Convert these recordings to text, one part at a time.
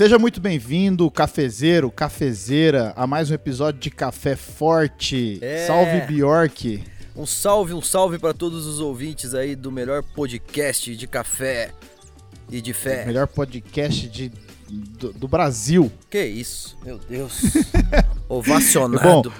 Seja muito bem-vindo, cafezeiro, cafezeira, a mais um episódio de Café Forte. É. Salve Bjork. Um salve, um salve para todos os ouvintes aí do melhor podcast de café e de fé. Melhor podcast de, do, do Brasil. Que isso, meu Deus. Ovacionado. Bom,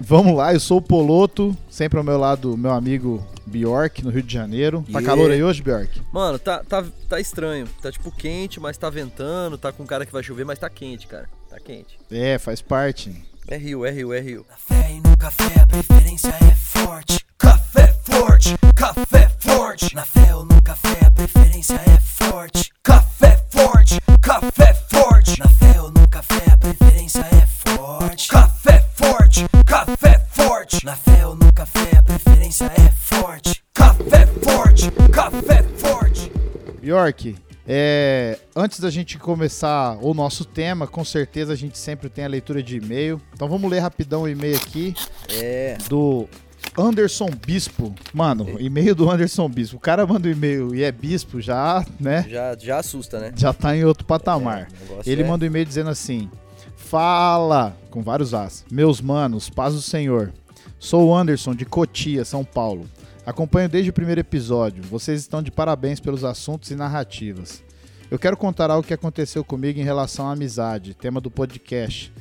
Vamos lá, eu sou o Poloto, sempre ao meu lado, meu amigo Bjork, no Rio de Janeiro. Tá Yeah. calor aí hoje, Bjork? Mano, tá, tá, tá estranho. Tá tipo quente, mas tá ventando. Tá com cara que vai chover, mas tá quente, cara. Tá quente. É, faz parte. É rio, é rio, é rio. Café e no café a preferência é forte. Café forte, café forte. Na fé ou no café a preferência é forte. Café forte, café forte. Na fé Bjork, é, antes da gente começar o nosso tema, com certeza a gente sempre tem a leitura de e-mail. Então vamos ler rapidão o e-mail aqui É. do Anderson Bispo. Mano, e-mail do Anderson Bispo. O cara manda um e-mail e é bispo, já, né? Já, já assusta, né? Já tá em outro patamar. É, Ele é- manda um e-mail dizendo assim: Fala, com vários as. Meus manos, paz do Senhor. Sou o Anderson de Cotia, São Paulo. Acompanho desde o primeiro episódio. Vocês estão de parabéns pelos assuntos e narrativas. Eu quero contar algo que aconteceu comigo em relação à amizade, tema do podcast.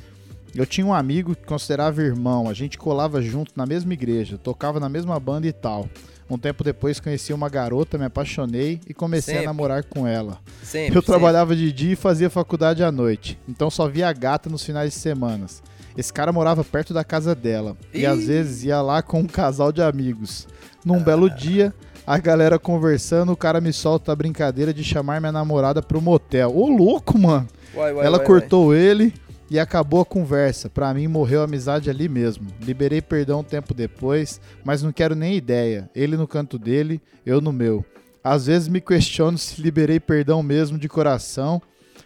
Eu tinha um amigo que considerava irmão, a gente colava junto na mesma igreja, tocava na mesma banda e tal. Um tempo depois conheci uma garota, me apaixonei e comecei Sempre. a namorar com ela. Sempre, Eu trabalhava de dia e fazia faculdade à noite, então só via a gata nos finais de semanas. Esse cara morava perto da casa dela e Ih. às vezes ia lá com um casal de amigos. Num belo dia, a galera conversando, o cara me solta a brincadeira de chamar minha namorada pro motel. Ô louco, mano! Uai, uai, Ela uai, cortou ele e acabou a conversa. Pra mim, morreu a amizade ali mesmo. Liberei perdão um tempo depois, mas não quero nem ideia. Ele no canto dele, eu no meu. Às vezes me questiono se liberei perdão mesmo de coração,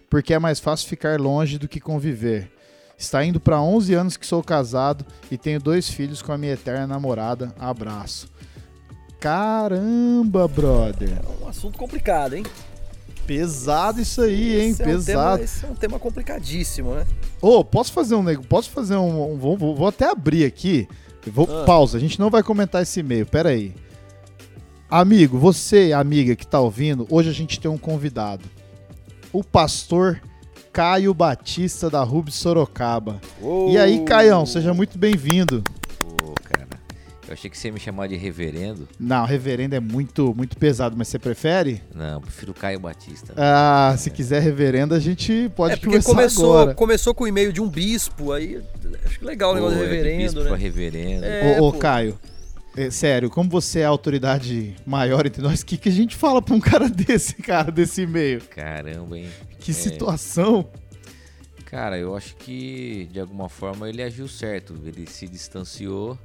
porque é mais fácil ficar longe do que conviver. Está indo pra 11 anos que sou casado e tenho dois filhos com a minha eterna namorada. Abraço. Caramba, brother. uai. Um assunto complicado, hein? Pesado isso aí, hein? Esse é um Pesado. tema- esse é um tema complicadíssimo, né? Ô, posso fazer um nego? Posso fazer um. um- vou, vou- vou até abrir aqui. Vou, Ah. Pausa, a gente não vai comentar esse e-mail, pera aí. Amigo, você, amiga que tá ouvindo, hoje a gente tem um convidado. O pastor Caio Batista da Rubens Sorocaba. E aí, Caião, seja muito bem-vindo. Pô, cara. Eu achei que você ia me chamar de reverendo. Não, reverendo é muito, muito pesado, mas você prefere? Não, eu prefiro Caio Batista. Ah, se quiser reverendo, a gente pode É porque conversar começou, agora. começou com o e-mail de um bispo, aí acho que legal o Pô, negócio é do de reverendo, bispo né? pra reverendo. É. ô. Caio, é, sério, como você é a autoridade maior entre nós, o que, que a gente fala pra um cara desse, cara, desse e-mail? Caramba, hein? Que É. situação. Cara, eu acho que de alguma forma ele agiu certo. Ele se distanciou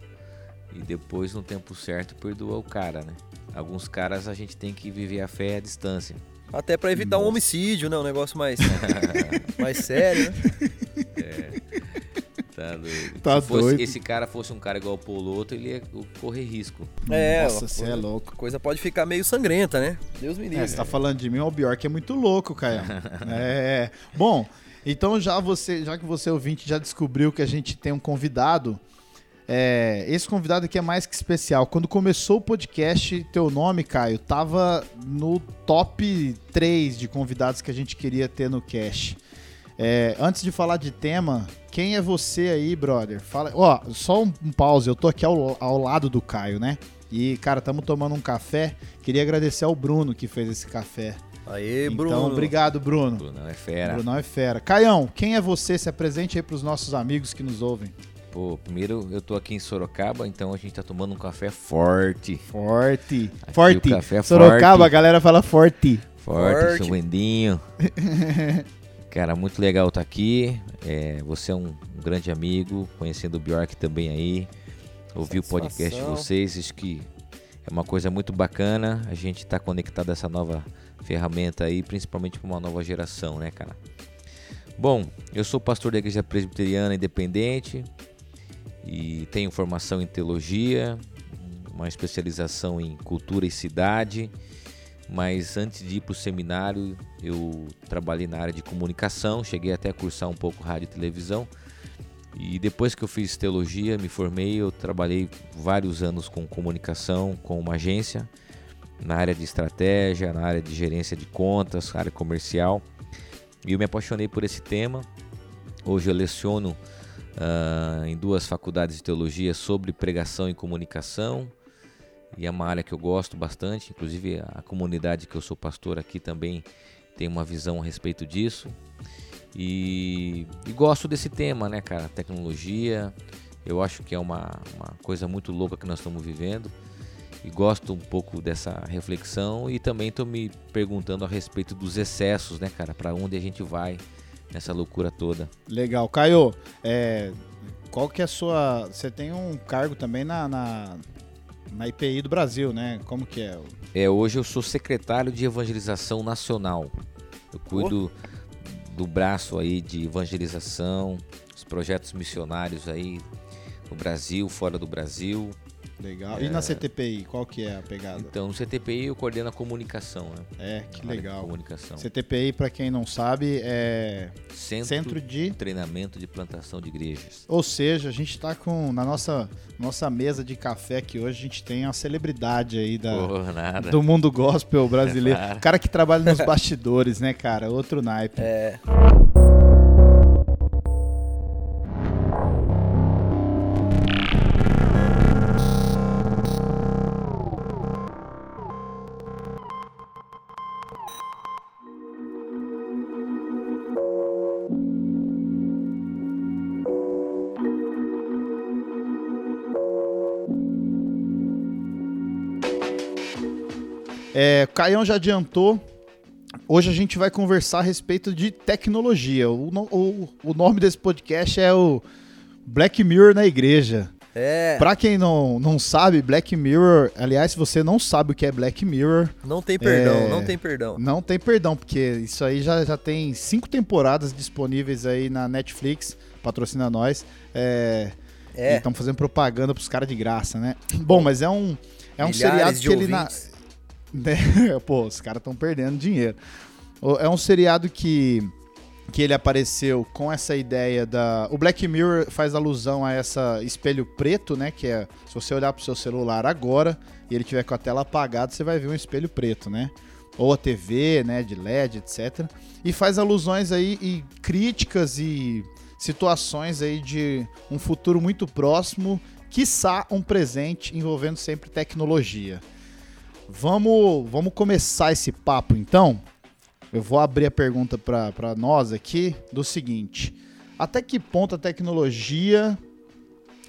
e depois, no tempo certo, perdoou o cara, né? Alguns caras a gente tem que viver a fé à distância. Até pra evitar um Nossa. homicídio, né? Um negócio mais, mais sério, né? Tá doido. Tá Se fosse- doido. esse cara fosse um cara igual o Poloto, ele ia correr risco. É, Nossa, você é louco. A coisa pode ficar meio sangrenta, né? Deus me livre. É, você tá falando de mim, o Bjork é muito louco, Caio. é. Bom, então já você, já que você ouvinte já descobriu que a gente tem um convidado, é, esse convidado aqui é mais que especial. Quando começou o podcast, teu nome, Caio, tava no top 3 de convidados que a gente queria ter no cast. É, antes de falar de tema, quem é você aí, brother? Fala, ó, só um, um pause, eu tô aqui ao, ao lado do Caio, né? E, cara, estamos tomando um café. Queria agradecer ao Bruno que fez esse café. Aê, Bruno. Então, obrigado, Bruno. Brunão é fera. Brunão é fera. Caião, quem é você? Se apresente aí pros nossos amigos que nos ouvem. Pô, primeiro eu tô aqui em Sorocaba, então a gente tá tomando um café forte. Forte. Aqui forte. o café é Sorocaba, forte. a galera fala forte. Forte, Forte. seu Wendinho. Cara, muito legal estar aqui. É, você é um, um grande amigo, conhecendo o Bjork também aí. Ouvi o podcast de vocês, acho que é uma coisa muito bacana. A gente tá conectado a essa nova ferramenta aí, principalmente para uma nova geração, né, cara? Bom, eu sou pastor da Igreja Presbiteriana Independente e tenho formação em teologia, uma especialização em cultura e cidade mas antes de ir para o seminário, eu trabalhei na área de comunicação, cheguei até a cursar um pouco rádio e televisão. E depois que eu fiz teologia, me formei, eu trabalhei vários anos com comunicação, com uma agência, na área de estratégia, na área de gerência de contas, área comercial. E eu me apaixonei por esse tema. Hoje eu leciono uh, em duas faculdades de teologia sobre pregação e comunicação. E é uma área que eu gosto bastante, inclusive a comunidade que eu sou pastor aqui também tem uma visão a respeito disso. E, e gosto desse tema, né, cara? Tecnologia. Eu acho que é uma, uma coisa muito louca que nós estamos vivendo e gosto um pouco dessa reflexão e também estou me perguntando a respeito dos excessos, né, cara? Para onde a gente vai nessa loucura toda? Legal, Caio. É, qual que é a sua? Você tem um cargo também na, na, na IPI do Brasil, né? Como que é? É, hoje eu sou secretário de evangelização nacional. Eu cuido oh. do braço aí de evangelização, os projetos missionários aí no Brasil, fora do Brasil. Legal. É... E na CTPI, qual que é a pegada? Então, no CTPI eu coordeno a comunicação, né? É, que legal. Comunicação. CTPI, para quem não sabe, é Centro, Centro de Treinamento de Plantação de Igrejas. Ou seja, a gente está com na nossa nossa mesa de café aqui hoje a gente tem a celebridade aí da do mundo gospel brasileiro. Claro. cara que trabalha nos bastidores, né, cara? Outro naipe. É. É, Caião já adiantou. Hoje a gente vai conversar a respeito de tecnologia. O, o, o nome desse podcast é o Black Mirror na Igreja. É. Pra quem não, não sabe, Black Mirror, aliás, se você não sabe o que é Black Mirror. Não tem perdão, é, não tem perdão. Não tem perdão, porque isso aí já, já tem cinco temporadas disponíveis aí na Netflix, patrocina nós. É. é. Estamos fazendo propaganda pros caras de graça, né? Bom, mas é um, é um seriado que ele. Na, né? Pô, os caras estão perdendo dinheiro. É um seriado que, que ele apareceu com essa ideia da. O Black Mirror faz alusão a essa espelho preto, né? Que é se você olhar pro seu celular agora e ele tiver com a tela apagada, você vai ver um espelho preto, né? Ou a TV, né? De LED, etc. E faz alusões aí e críticas e situações aí de um futuro muito próximo, quiçá um presente envolvendo sempre tecnologia. Vamos, vamos começar esse papo então. Eu vou abrir a pergunta para nós aqui do seguinte: até que ponto a tecnologia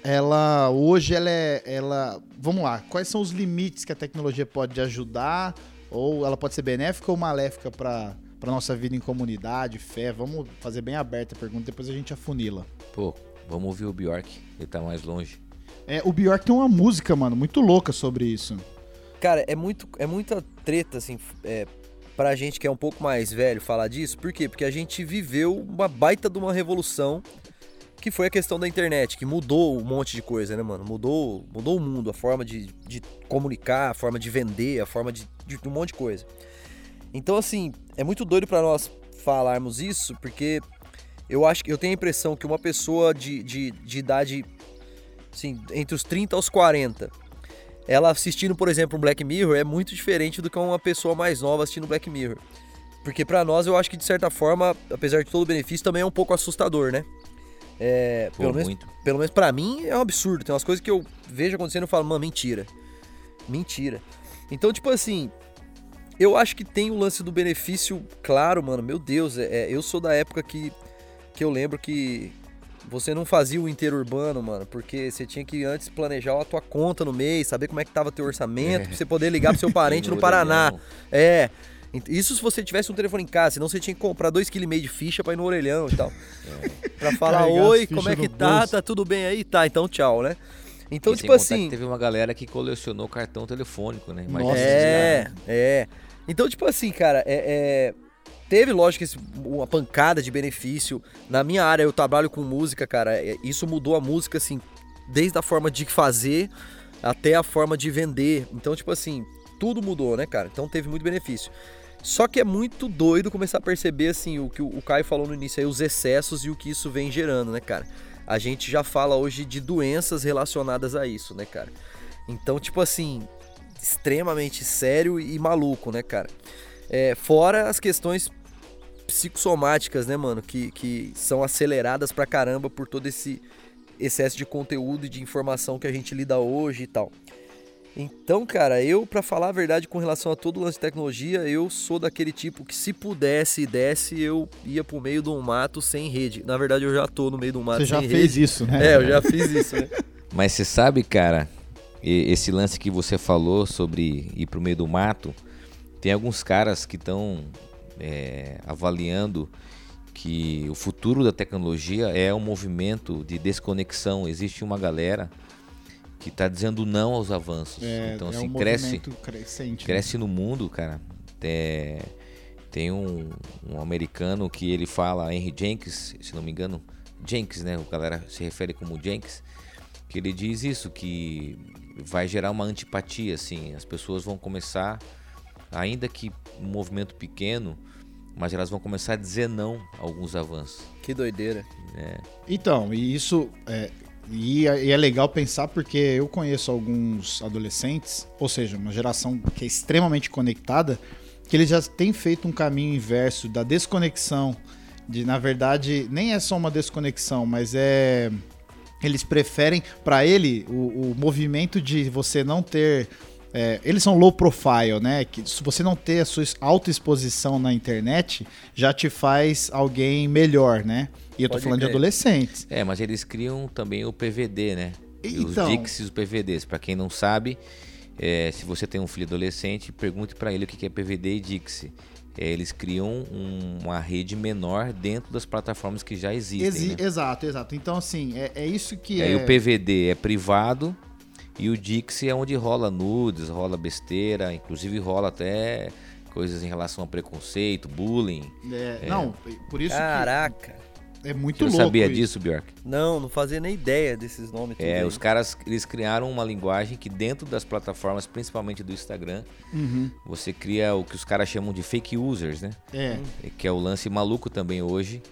ela hoje ela é ela vamos lá quais são os limites que a tecnologia pode ajudar? Ou ela pode ser benéfica ou maléfica para para nossa vida em comunidade fé? Vamos fazer bem aberta a pergunta depois a gente afunila. Pô vamos ouvir o Bjork ele tá mais longe. É o Bjork tem uma música mano muito louca sobre isso Cara, é, muito, é muita treta, assim, é, pra gente que é um pouco mais velho falar disso. Por quê? Porque a gente viveu uma baita de uma revolução que foi a questão da internet, que mudou um monte de coisa, né, mano? Mudou, mudou o mundo, a forma de, de comunicar, a forma de vender, a forma de, de um monte de coisa. Então, assim, é muito doido para nós falarmos isso, porque eu acho que eu tenho a impressão que uma pessoa de, de, de idade, assim, entre os 30 aos 40, ela assistindo, por exemplo, um Black Mirror é muito diferente do que uma pessoa mais nova assistindo Black Mirror. Porque para nós eu acho que de certa forma, apesar de todo o benefício, também é um pouco assustador, né? É, Pô, pelo, menos, pelo menos pra mim é um absurdo. Tem umas coisas que eu vejo acontecendo e falo, mano, mentira. Mentira. Então, tipo assim, eu acho que tem o lance do benefício, claro, mano. Meu Deus, é, é eu sou da época que, que eu lembro que você não fazia o interurbano, mano, porque você tinha que antes planejar a tua conta no mês, saber como é que tava teu orçamento, é. pra você poder ligar pro seu parente no Paraná. É. Isso se você tivesse um telefone em casa, senão você tinha que comprar 2,5 kg de ficha pra ir no orelhão e tal. É. Pra falar, Carregar oi, como é que tá? Bolso. Tá tudo bem aí? Tá, então tchau, né? Então, e tipo assim. teve uma galera que colecionou cartão telefônico, né? Nossa, é, é. Então, tipo assim, cara, é, é teve, lógico, uma pancada de benefício. Na minha área, eu trabalho com música, cara. É, isso mudou a música, assim, desde a forma de fazer até a forma de vender. Então, tipo assim, tudo mudou, né, cara? Então teve muito benefício. Só que é muito doido começar a perceber, assim, o que o Caio falou no início aí, os excessos e o que isso vem gerando, né, cara? A gente já fala hoje de doenças relacionadas a isso, né, cara? Então, tipo assim, extremamente sério e maluco, né, cara? É, fora as questões psicossomáticas, né, mano? Que, que são aceleradas pra caramba por todo esse excesso de conteúdo e de informação que a gente lida hoje e tal. Então, cara, eu, para falar a verdade com relação a todo o lance de tecnologia, eu sou daquele tipo que se pudesse e desse, eu ia pro meio de um mato sem rede. Na verdade, eu já tô no meio de um mato Você sem já rede. fez isso, né? É, eu já fiz isso, né? Mas você sabe, cara, esse lance que você falou sobre ir pro meio do mato, tem alguns caras que estão avaliando que o futuro da tecnologia é um movimento de desconexão. Existe uma galera que está dizendo não aos avanços. É, então, é assim, um cresce, crescente. né? cresce no mundo, cara. É, tem um, um americano que ele fala, Henry Jenkins, se não me engano, Jenkins, né? O galera se refere como Jenkins, que ele diz isso, que vai gerar uma antipatia, assim. As pessoas vão começar, ainda que um movimento pequeno, mas elas vão começar a dizer não a alguns avanços. Que doideira. né? Então, e isso é, e é, e é legal pensar porque eu conheço alguns adolescentes, ou seja, uma geração que é extremamente conectada, que eles já têm feito um caminho inverso da desconexão, de na verdade nem é só uma desconexão, mas é eles preferem para ele o, o movimento de você não ter é, eles são low profile, né? Que se você não ter a sua autoexposição na internet, já te faz alguém melhor, né? E eu tô Pode falando de crer. adolescentes. É, mas eles criam também o PVD, né? Então- Os DICs e os PVDs. Pra quem não sabe, é, se você tem um filho adolescente, pergunte pra ele o que é PVD e DICS. É, eles criam um- uma rede menor dentro das plataformas que já existem. Exi- né? Exato, exato. Então, assim, é, é isso que E é. aí o PVD é privado e o Dix é onde rola nudes, rola besteira, inclusive rola até coisas em relação a preconceito, bullying. é, Não, por isso Caraca. que é muito Você não louco. sabia isso. disso, Bjork? Não, não fazia nem ideia desses nomes. É, os caras eles criaram uma linguagem que dentro das plataformas, principalmente do Instagram, Uhum, você cria o que os caras chamam de fake users, né? é. Que é o lance maluco também hoje,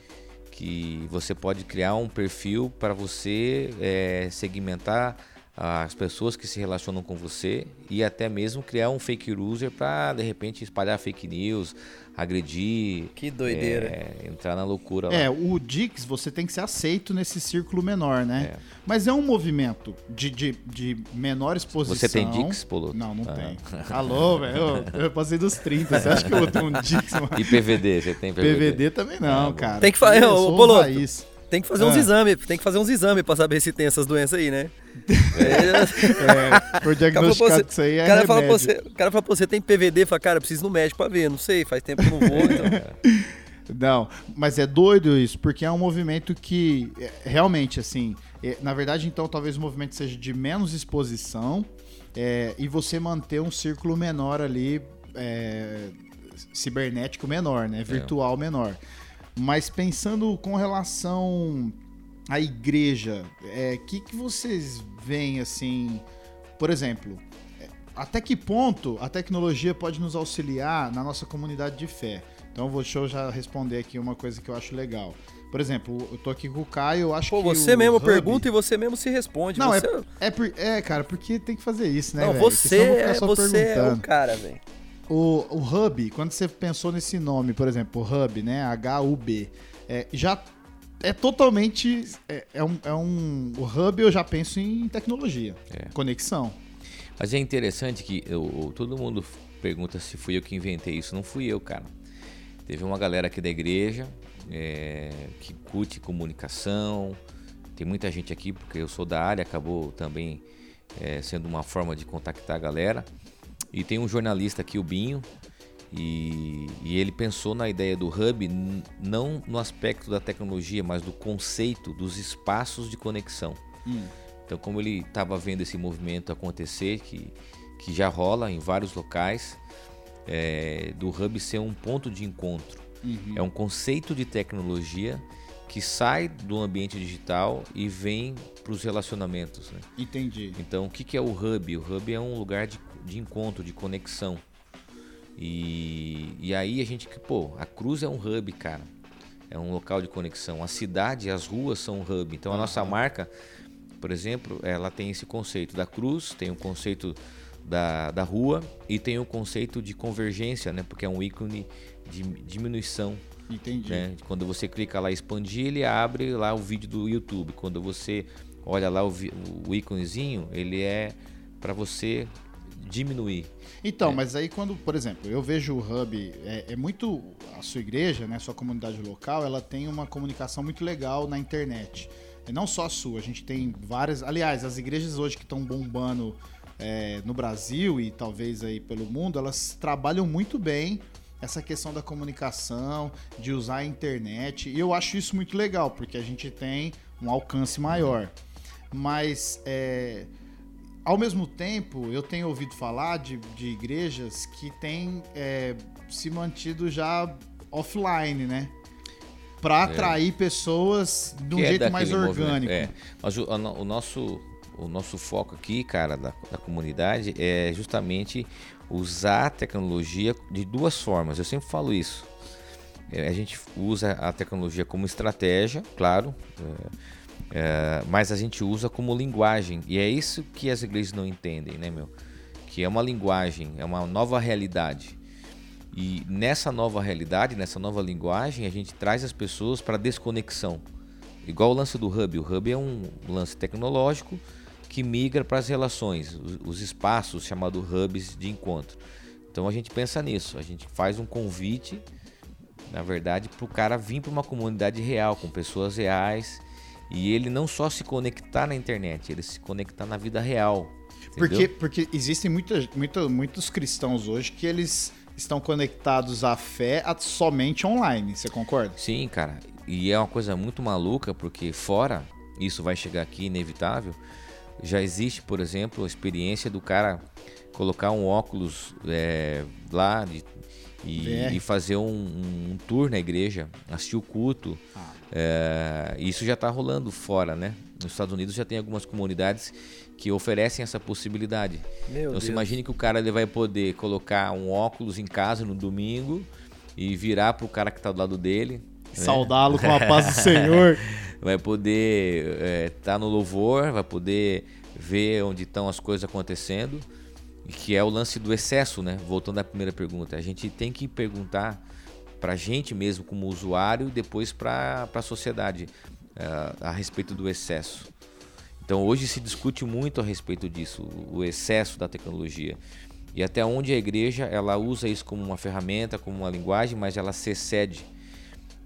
que você pode criar um perfil para você é, segmentar as pessoas que se relacionam com você e até mesmo criar um fake user para de repente espalhar fake news, agredir, Que doideira. é, entrar na loucura lá. É, o Dix, você tem que ser aceito nesse círculo menor, né? É. Mas é um movimento de, de, de menor exposição. Você tem Dix, Polo? Não, não Ah. tem. Alô, velho, eu, eu passei dos 30. Você acha que eu tenho um Dix? mano? E PVD, você tem PVD? PVD também não, Ah, cara. Tem que fa- Eu Ô, um Polo. Tem que fazer uns Ah. exames, tem que fazer uns exames pra saber se tem essas doenças aí, né? É, você- que isso aí O é cara, fala você, o cara fala pra você, tem PVD? Fala, cara, preciso ir no médico pra ver. Não sei, faz tempo que não vou. Então. Não, mas é doido isso, porque é um movimento que é, realmente, assim, é, na verdade, então, talvez o movimento seja de menos exposição é, e você manter um círculo menor ali, é, cibernético menor, né? Virtual menor. Mas pensando com relação à igreja, o que, que vocês veem, assim, por exemplo, é, até que ponto a tecnologia pode nos auxiliar na nossa comunidade de fé? Então, vou, deixa eu já responder aqui uma coisa que eu acho legal. Por exemplo, eu tô aqui com o Caio, eu acho Pô, que você o mesmo Hub- pergunta e você mesmo se responde. Não, você... É, por- é, cara, porque tem que fazer isso, né, Não? Porque você, é, você é o cara, velho. O, o Hub, quando você pensou nesse nome, por exemplo, o Hub, né? H-U-B, é, já é totalmente. É, é um, é um. O Hub eu já penso em tecnologia, É. conexão. Mas é interessante que eu- todo mundo pergunta se fui eu que inventei isso. Não fui eu, cara. Teve uma galera aqui da igreja é, que curte comunicação. Tem muita gente aqui, porque eu sou da área, acabou também é, sendo uma forma de contactar a galera. E tem um jornalista aqui, o Binho, e, e ele pensou na ideia do hub não no aspecto da tecnologia, mas do conceito dos espaços de conexão. Então, como ele estava vendo esse movimento acontecer, que, que já rola em vários locais, é, do hub ser um ponto de encontro. É um conceito de tecnologia que sai do ambiente digital e vem para os relacionamentos. Né? Entendi. Então, o que, que é o hub? O hub é um lugar de, de encontro, de conexão. E, e aí a gente, pô, a cruz é um hub, cara. É um local de conexão. A cidade, as ruas são um hub. Então, a nossa marca, por exemplo, ela tem esse conceito da cruz, tem o conceito da, da rua e tem o conceito de convergência, né? Porque é um ícone de diminuição Entendi. né? Quando você clica lá expandir, ele abre lá o vídeo do YouTube. Quando você olha lá o, o íconezinho, ele é para você diminuir. Então, É. mas aí quando, por exemplo, eu vejo o Hub, é, é muito. A sua igreja, né, sua comunidade local, ela tem uma comunicação muito legal na internet. E não só a sua, a gente tem várias. Aliás, as igrejas hoje que estão bombando é, no Brasil e talvez aí pelo mundo, elas trabalham muito bem essa questão da comunicação, de usar a internet. E eu acho isso muito legal, porque a gente tem um alcance maior. Mas é, ao mesmo tempo, eu tenho ouvido falar de, de igrejas que têm é, se mantido já offline, né? Pra atrair pessoas de um Que é jeito mais daquele movimento. orgânico. É. Mas o, o- o nosso, o nosso foco aqui, cara, da, da comunidade é justamente usar a tecnologia de duas formas. Eu sempre falo isso. É, a gente usa a tecnologia como estratégia, claro, é, é, mas a gente usa como linguagem. E é isso que as igrejas não entendem, né, meu? Que é uma linguagem, é uma nova realidade. E nessa nova realidade, nessa nova linguagem, a gente traz as pessoas para desconexão. Igual o lance do hub. O hub é um lance tecnológico que migra para as relações, os, os espaços chamados hubs de encontro. Então a gente pensa nisso, a gente faz um convite, na verdade, para o cara vir para uma comunidade real, com pessoas reais, e ele não só se conectar na internet, ele se conectar na vida real. Porque, entendeu? porque existem muita, muita- muitos cristãos hoje que eles estão conectados à fé somente online, você concorda? Sim, cara. E é uma coisa muito maluca, porque fora, isso vai chegar aqui inevitável, já existe, por exemplo, a experiência do cara colocar um óculos é, lá de- e, e fazer um, um tour na igreja, assistir o culto. Ah. É, isso já está rolando fora, né? Nos Estados Unidos já tem algumas comunidades que oferecem essa possibilidade. Meu Então Deus. se imagine que o cara ele vai poder colocar um óculos em casa no domingo e virar pro cara que tá do lado dele. né? Saudá-lo com a paz do Senhor. Vai poder estar no louvor, vai poder ver onde estão as coisas acontecendo. Que é o lance do excesso, né? Voltando à primeira pergunta. A gente tem que perguntar pra gente mesmo como usuário e depois pra a sociedade eh, a respeito do excesso. Então hoje se discute muito a respeito disso, o excesso da tecnologia. E até onde a igreja ela usa isso como uma ferramenta, como uma linguagem, mas ela se excede.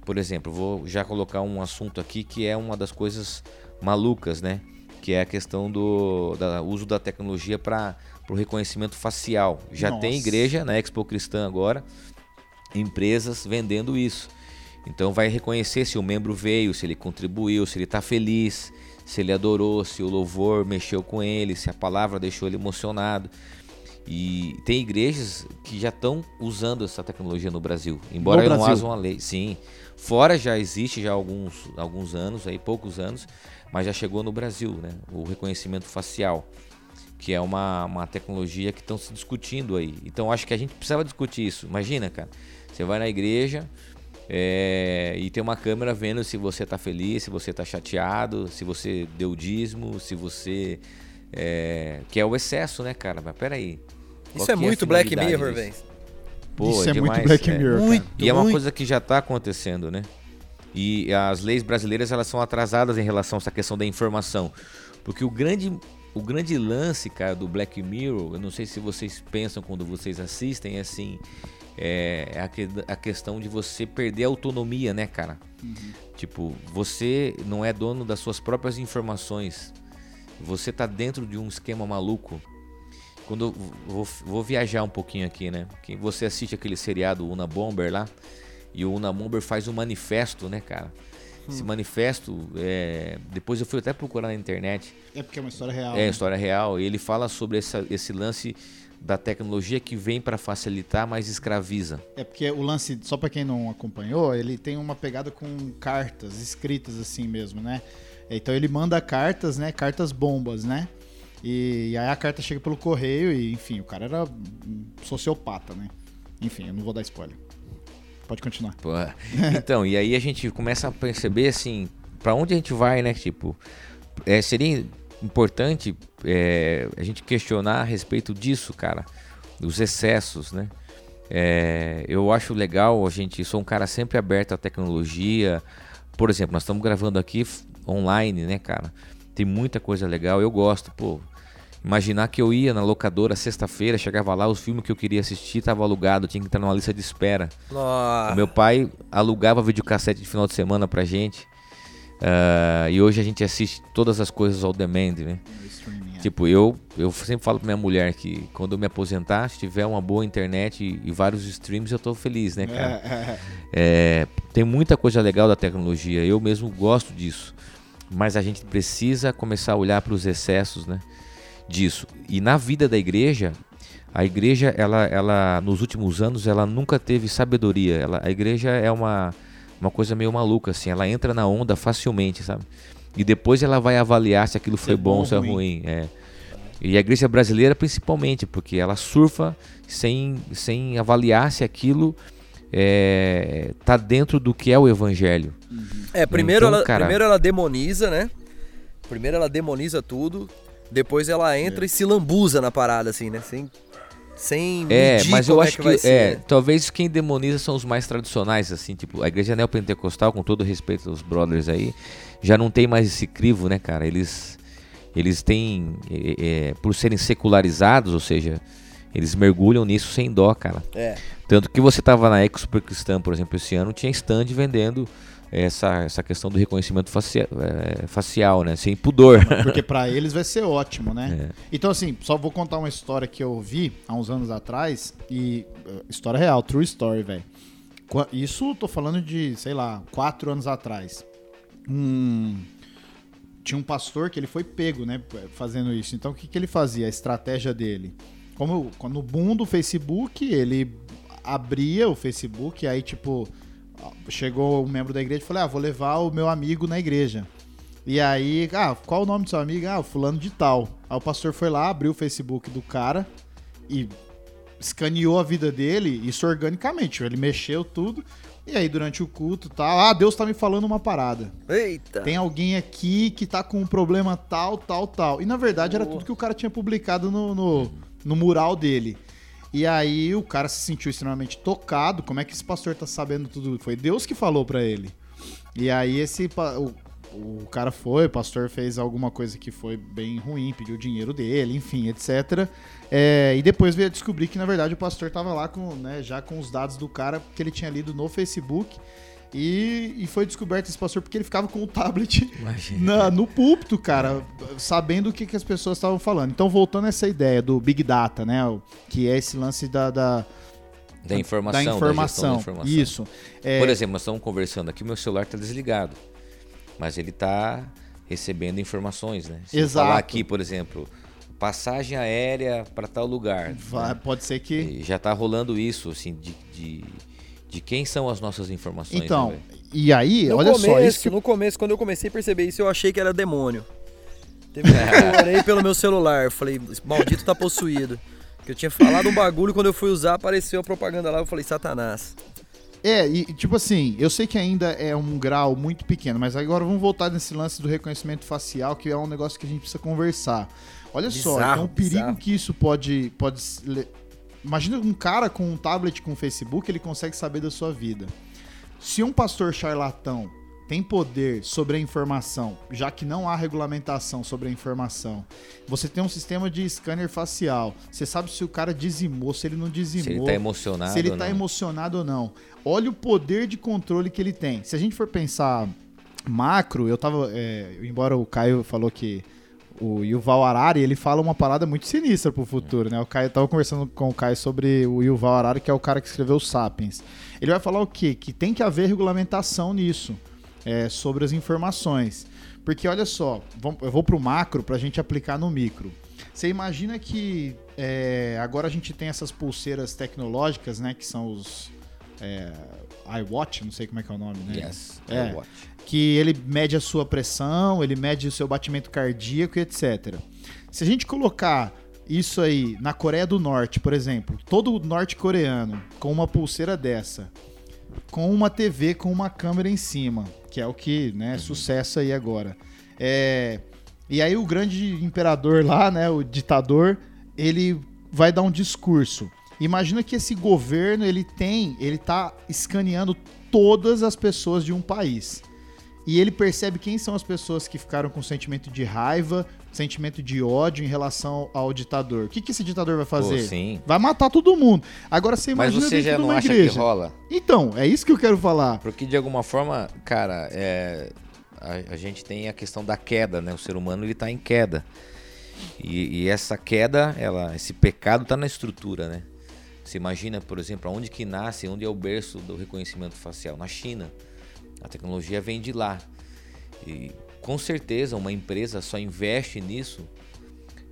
Por exemplo, vou já colocar um assunto aqui que é uma das coisas malucas, né? Que é a questão do uso da tecnologia para o reconhecimento facial. Já tem Nossa. igreja na Expo Cristã agora, empresas vendendo isso. Então vai reconhecer se o membro veio, se ele contribuiu, se ele está feliz, se ele adorou, se o louvor mexeu com ele, se a palavra deixou ele emocionado. E tem igrejas que já estão usando essa tecnologia no Brasil, embora No não Brasil? haja uma lei. Sim, fora já existe já há alguns, alguns anos, aí poucos anos, mas já chegou no Brasil, né? O reconhecimento facial, que é uma, uma tecnologia que estão se discutindo aí. Então acho que a gente precisava discutir isso. Imagina, cara, você vai na igreja, é, e tem uma câmera vendo se você tá feliz, se você tá chateado, se você deu dízimo, se você. É, que é o excesso, né, cara? Mas peraí. qual Isso é a muito Black Mirror, velho. Pô, Isso é muito demais, Black é. Mirror. Muito. E é uma muito. coisa que já está acontecendo, né? E as leis brasileiras elas são atrasadas em relação a essa questão da informação. Porque o grande, o grande lance, cara, do Black Mirror, eu não sei se vocês pensam quando vocês assistem, é assim, é a, que- a questão de você perder a autonomia, né, cara? Tipo, você não é dono das suas próprias informações. Você tá dentro de um esquema maluco. Quando eu vou, vou viajar um pouquinho aqui, né? Que você assiste aquele seriado Una Bomber lá, e o Una Bomber faz um manifesto, né, cara? Esse manifesto, é, depois eu fui até procurar na internet, É porque é uma história real. é né? história real, e ele fala sobre essa- esse lance da tecnologia que vem para facilitar, mas escraviza. É porque o lance, só pra quem não acompanhou, ele tem uma pegada com cartas escritas assim mesmo, né? Então ele manda cartas, né? Cartas bombas, né? E, e aí a carta chega pelo correio e, enfim, o cara era um sociopata, né? Enfim, eu não vou dar spoiler. Pode continuar. Pô, Então, e aí a gente começa a perceber assim, para onde a gente vai, né? Tipo, é, seria importante é, a gente questionar a respeito disso, cara, dos excessos, né? É, eu acho legal a gente, sou um cara sempre aberto à tecnologia. Por exemplo, nós estamos gravando aqui online, né, cara? Tem muita coisa legal. Eu gosto, pô. Imaginar que eu ia na locadora sexta-feira, chegava lá, os filmes que eu queria assistir estavam alugados, tinha que entrar numa lista de espera. Nossa. O meu pai alugava videocassete de final de semana pra gente. Ah, e hoje a gente assiste todas as coisas ao demand, né? É. Tipo, eu, eu sempre falo pra minha mulher que quando eu me aposentar, se tiver uma boa internet e, e vários streams, eu tô feliz, né, cara? É, tem muita coisa legal da tecnologia, eu mesmo gosto disso. Mas a gente precisa começar a olhar para os excessos, né? Disso. E na vida da igreja, a igreja, ela, ela, nos últimos anos, ela nunca teve sabedoria. Ela, a igreja é uma, uma coisa meio maluca, assim. Ela entra na onda facilmente, sabe? E depois ela vai avaliar se aquilo foi é bom, bom ou se é ruim. É. E a igreja brasileira, principalmente, porque ela surfa sem, sem avaliar se aquilo é, tá dentro do que é o evangelho. É, primeiro, Então, ela, cara- primeiro ela demoniza, né? Primeiro ela demoniza tudo, depois ela entra É. e se lambuza na parada, assim, né? Sem, sem É, mas eu é acho que que, vai ser, é, né? talvez quem demoniza são os mais tradicionais, assim, tipo, a igreja neopentecostal, com todo respeito aos brothers aí, já não tem mais esse crivo, né, cara? Eles, eles têm, é, é, por serem secularizados, ou seja, eles mergulham nisso sem dó, cara. É. Tanto que você tava na Expo Cristã, por exemplo, esse ano, tinha stand vendendo essa, essa questão do reconhecimento facia- é, facial, né? Sem pudor. Porque pra eles vai ser ótimo, né? É. Então, assim, só vou contar uma história que eu vi há uns anos atrás. E. uh, História real, true story, velho. Isso tô falando de, sei lá, quatro anos atrás. Um. Tinha um pastor que ele foi pego, né, fazendo isso. Então, o que, que ele fazia? A estratégia dele. Como no boom do Facebook, ele abria o Facebook, aí, tipo, chegou um membro da igreja e falou: Ah, vou levar o meu amigo na igreja. E aí, ah, qual o nome do seu amigo? Ah, o fulano de tal. Aí o pastor foi lá, abriu o Facebook do cara e escaneou a vida dele, isso organicamente. Ele mexeu tudo. E aí, durante o culto, tal, ah, Deus tá me falando uma parada. Eita. Tem alguém aqui que tá com um problema tal, tal, tal. E na verdade era tudo que o cara tinha publicado no, no, no mural dele. E aí o cara se sentiu extremamente tocado. Como é que esse pastor tá sabendo tudo? Foi Deus que falou pra ele. E aí esse o, o cara foi, o pastor fez alguma coisa que foi bem ruim, pediu dinheiro dele, enfim, etc. É, e depois veio a descobrir que na verdade o pastor tava lá com, né, já com os dados do cara que ele tinha lido no Facebook. E, e foi descoberto esse pastor porque ele ficava com o tablet na- no púlpito, cara, sabendo o que, que as pessoas estavam falando. Então, voltando a essa ideia do Big Data, né? Que é esse lance da, da, Da informação. da informação. da informação. Isso. É, Por exemplo, nós estamos conversando aqui, meu celular está desligado. Mas ele está recebendo informações, né? Se Exato. falar aqui, por exemplo, passagem aérea para tal lugar. vai- né? pode ser que. E já está rolando isso, assim, de, de, de quem são as nossas informações. Então, né, e aí, No olha começo, só, isso que no começo, quando eu comecei a perceber isso, eu achei que era demônio. Teve um eu orei pelo meu celular, falei, esse maldito tá possuído. Que eu tinha falado um bagulho, quando eu fui usar, apareceu a propaganda lá, eu falei, satanás. É, e tipo assim, eu sei que ainda é um grau muito pequeno, mas agora vamos voltar nesse lance do reconhecimento facial, que é um negócio que a gente precisa conversar. Olha só, Bizarro, então o perigo bizarro. que isso pode. pode Imagina um cara com um tablet com Facebook, ele consegue saber da sua vida. Se um pastor charlatão tem poder sobre a informação, já que não há regulamentação sobre a informação, você tem um sistema de scanner facial, você sabe se o cara dizimou, se ele não dizimou Se ele está emocionado. se ele ou tá não. emocionado ou não. Olha o poder de controle que ele tem. Se a gente for pensar macro, eu tava. é, embora o Caio falou que o Yuval Harari, ele fala uma parada muito sinistra pro futuro, né? O Caio eu tava conversando com o Caio sobre o Yuval Harari, que é o cara que escreveu o Sapiens. Ele vai falar o quê? Que tem que haver regulamentação nisso, é, sobre as informações. Porque olha só, eu vou pro macro pra gente aplicar no micro. Você imagina que é, agora a gente tem essas pulseiras tecnológicas, né? Que são os é, iWatch, não sei como é que é o nome, né? Yes, É. watch. Que ele mede a sua pressão, ele mede o seu batimento cardíaco e etc. Se a gente colocar isso aí na Coreia do Norte, por exemplo, todo norte-coreano com uma pulseira dessa, com uma TV com uma câmera em cima, que é o que, né, é sucesso aí agora. É, e aí o grande imperador lá, né, o ditador, ele vai dar um discurso. Imagina que esse governo, ele tem, ele tá escaneando todas as pessoas de um país. E ele percebe quem são as pessoas que ficaram com sentimento de raiva, sentimento de ódio em relação ao ditador. O que, que esse ditador vai fazer? Vai matar todo mundo. Agora você Mas imagina você dentro já não acha igreja. que rola? Então, é isso que eu quero falar. Porque de alguma forma, cara, é, a, a gente tem a questão da queda, né? O ser humano ele tá em queda. E, e essa queda, ela, esse pecado tá na estrutura, né? Você imagina, por exemplo, aonde que nasce, onde é o berço do reconhecimento facial? Na China. A tecnologia vem de lá. E com certeza uma empresa só investe nisso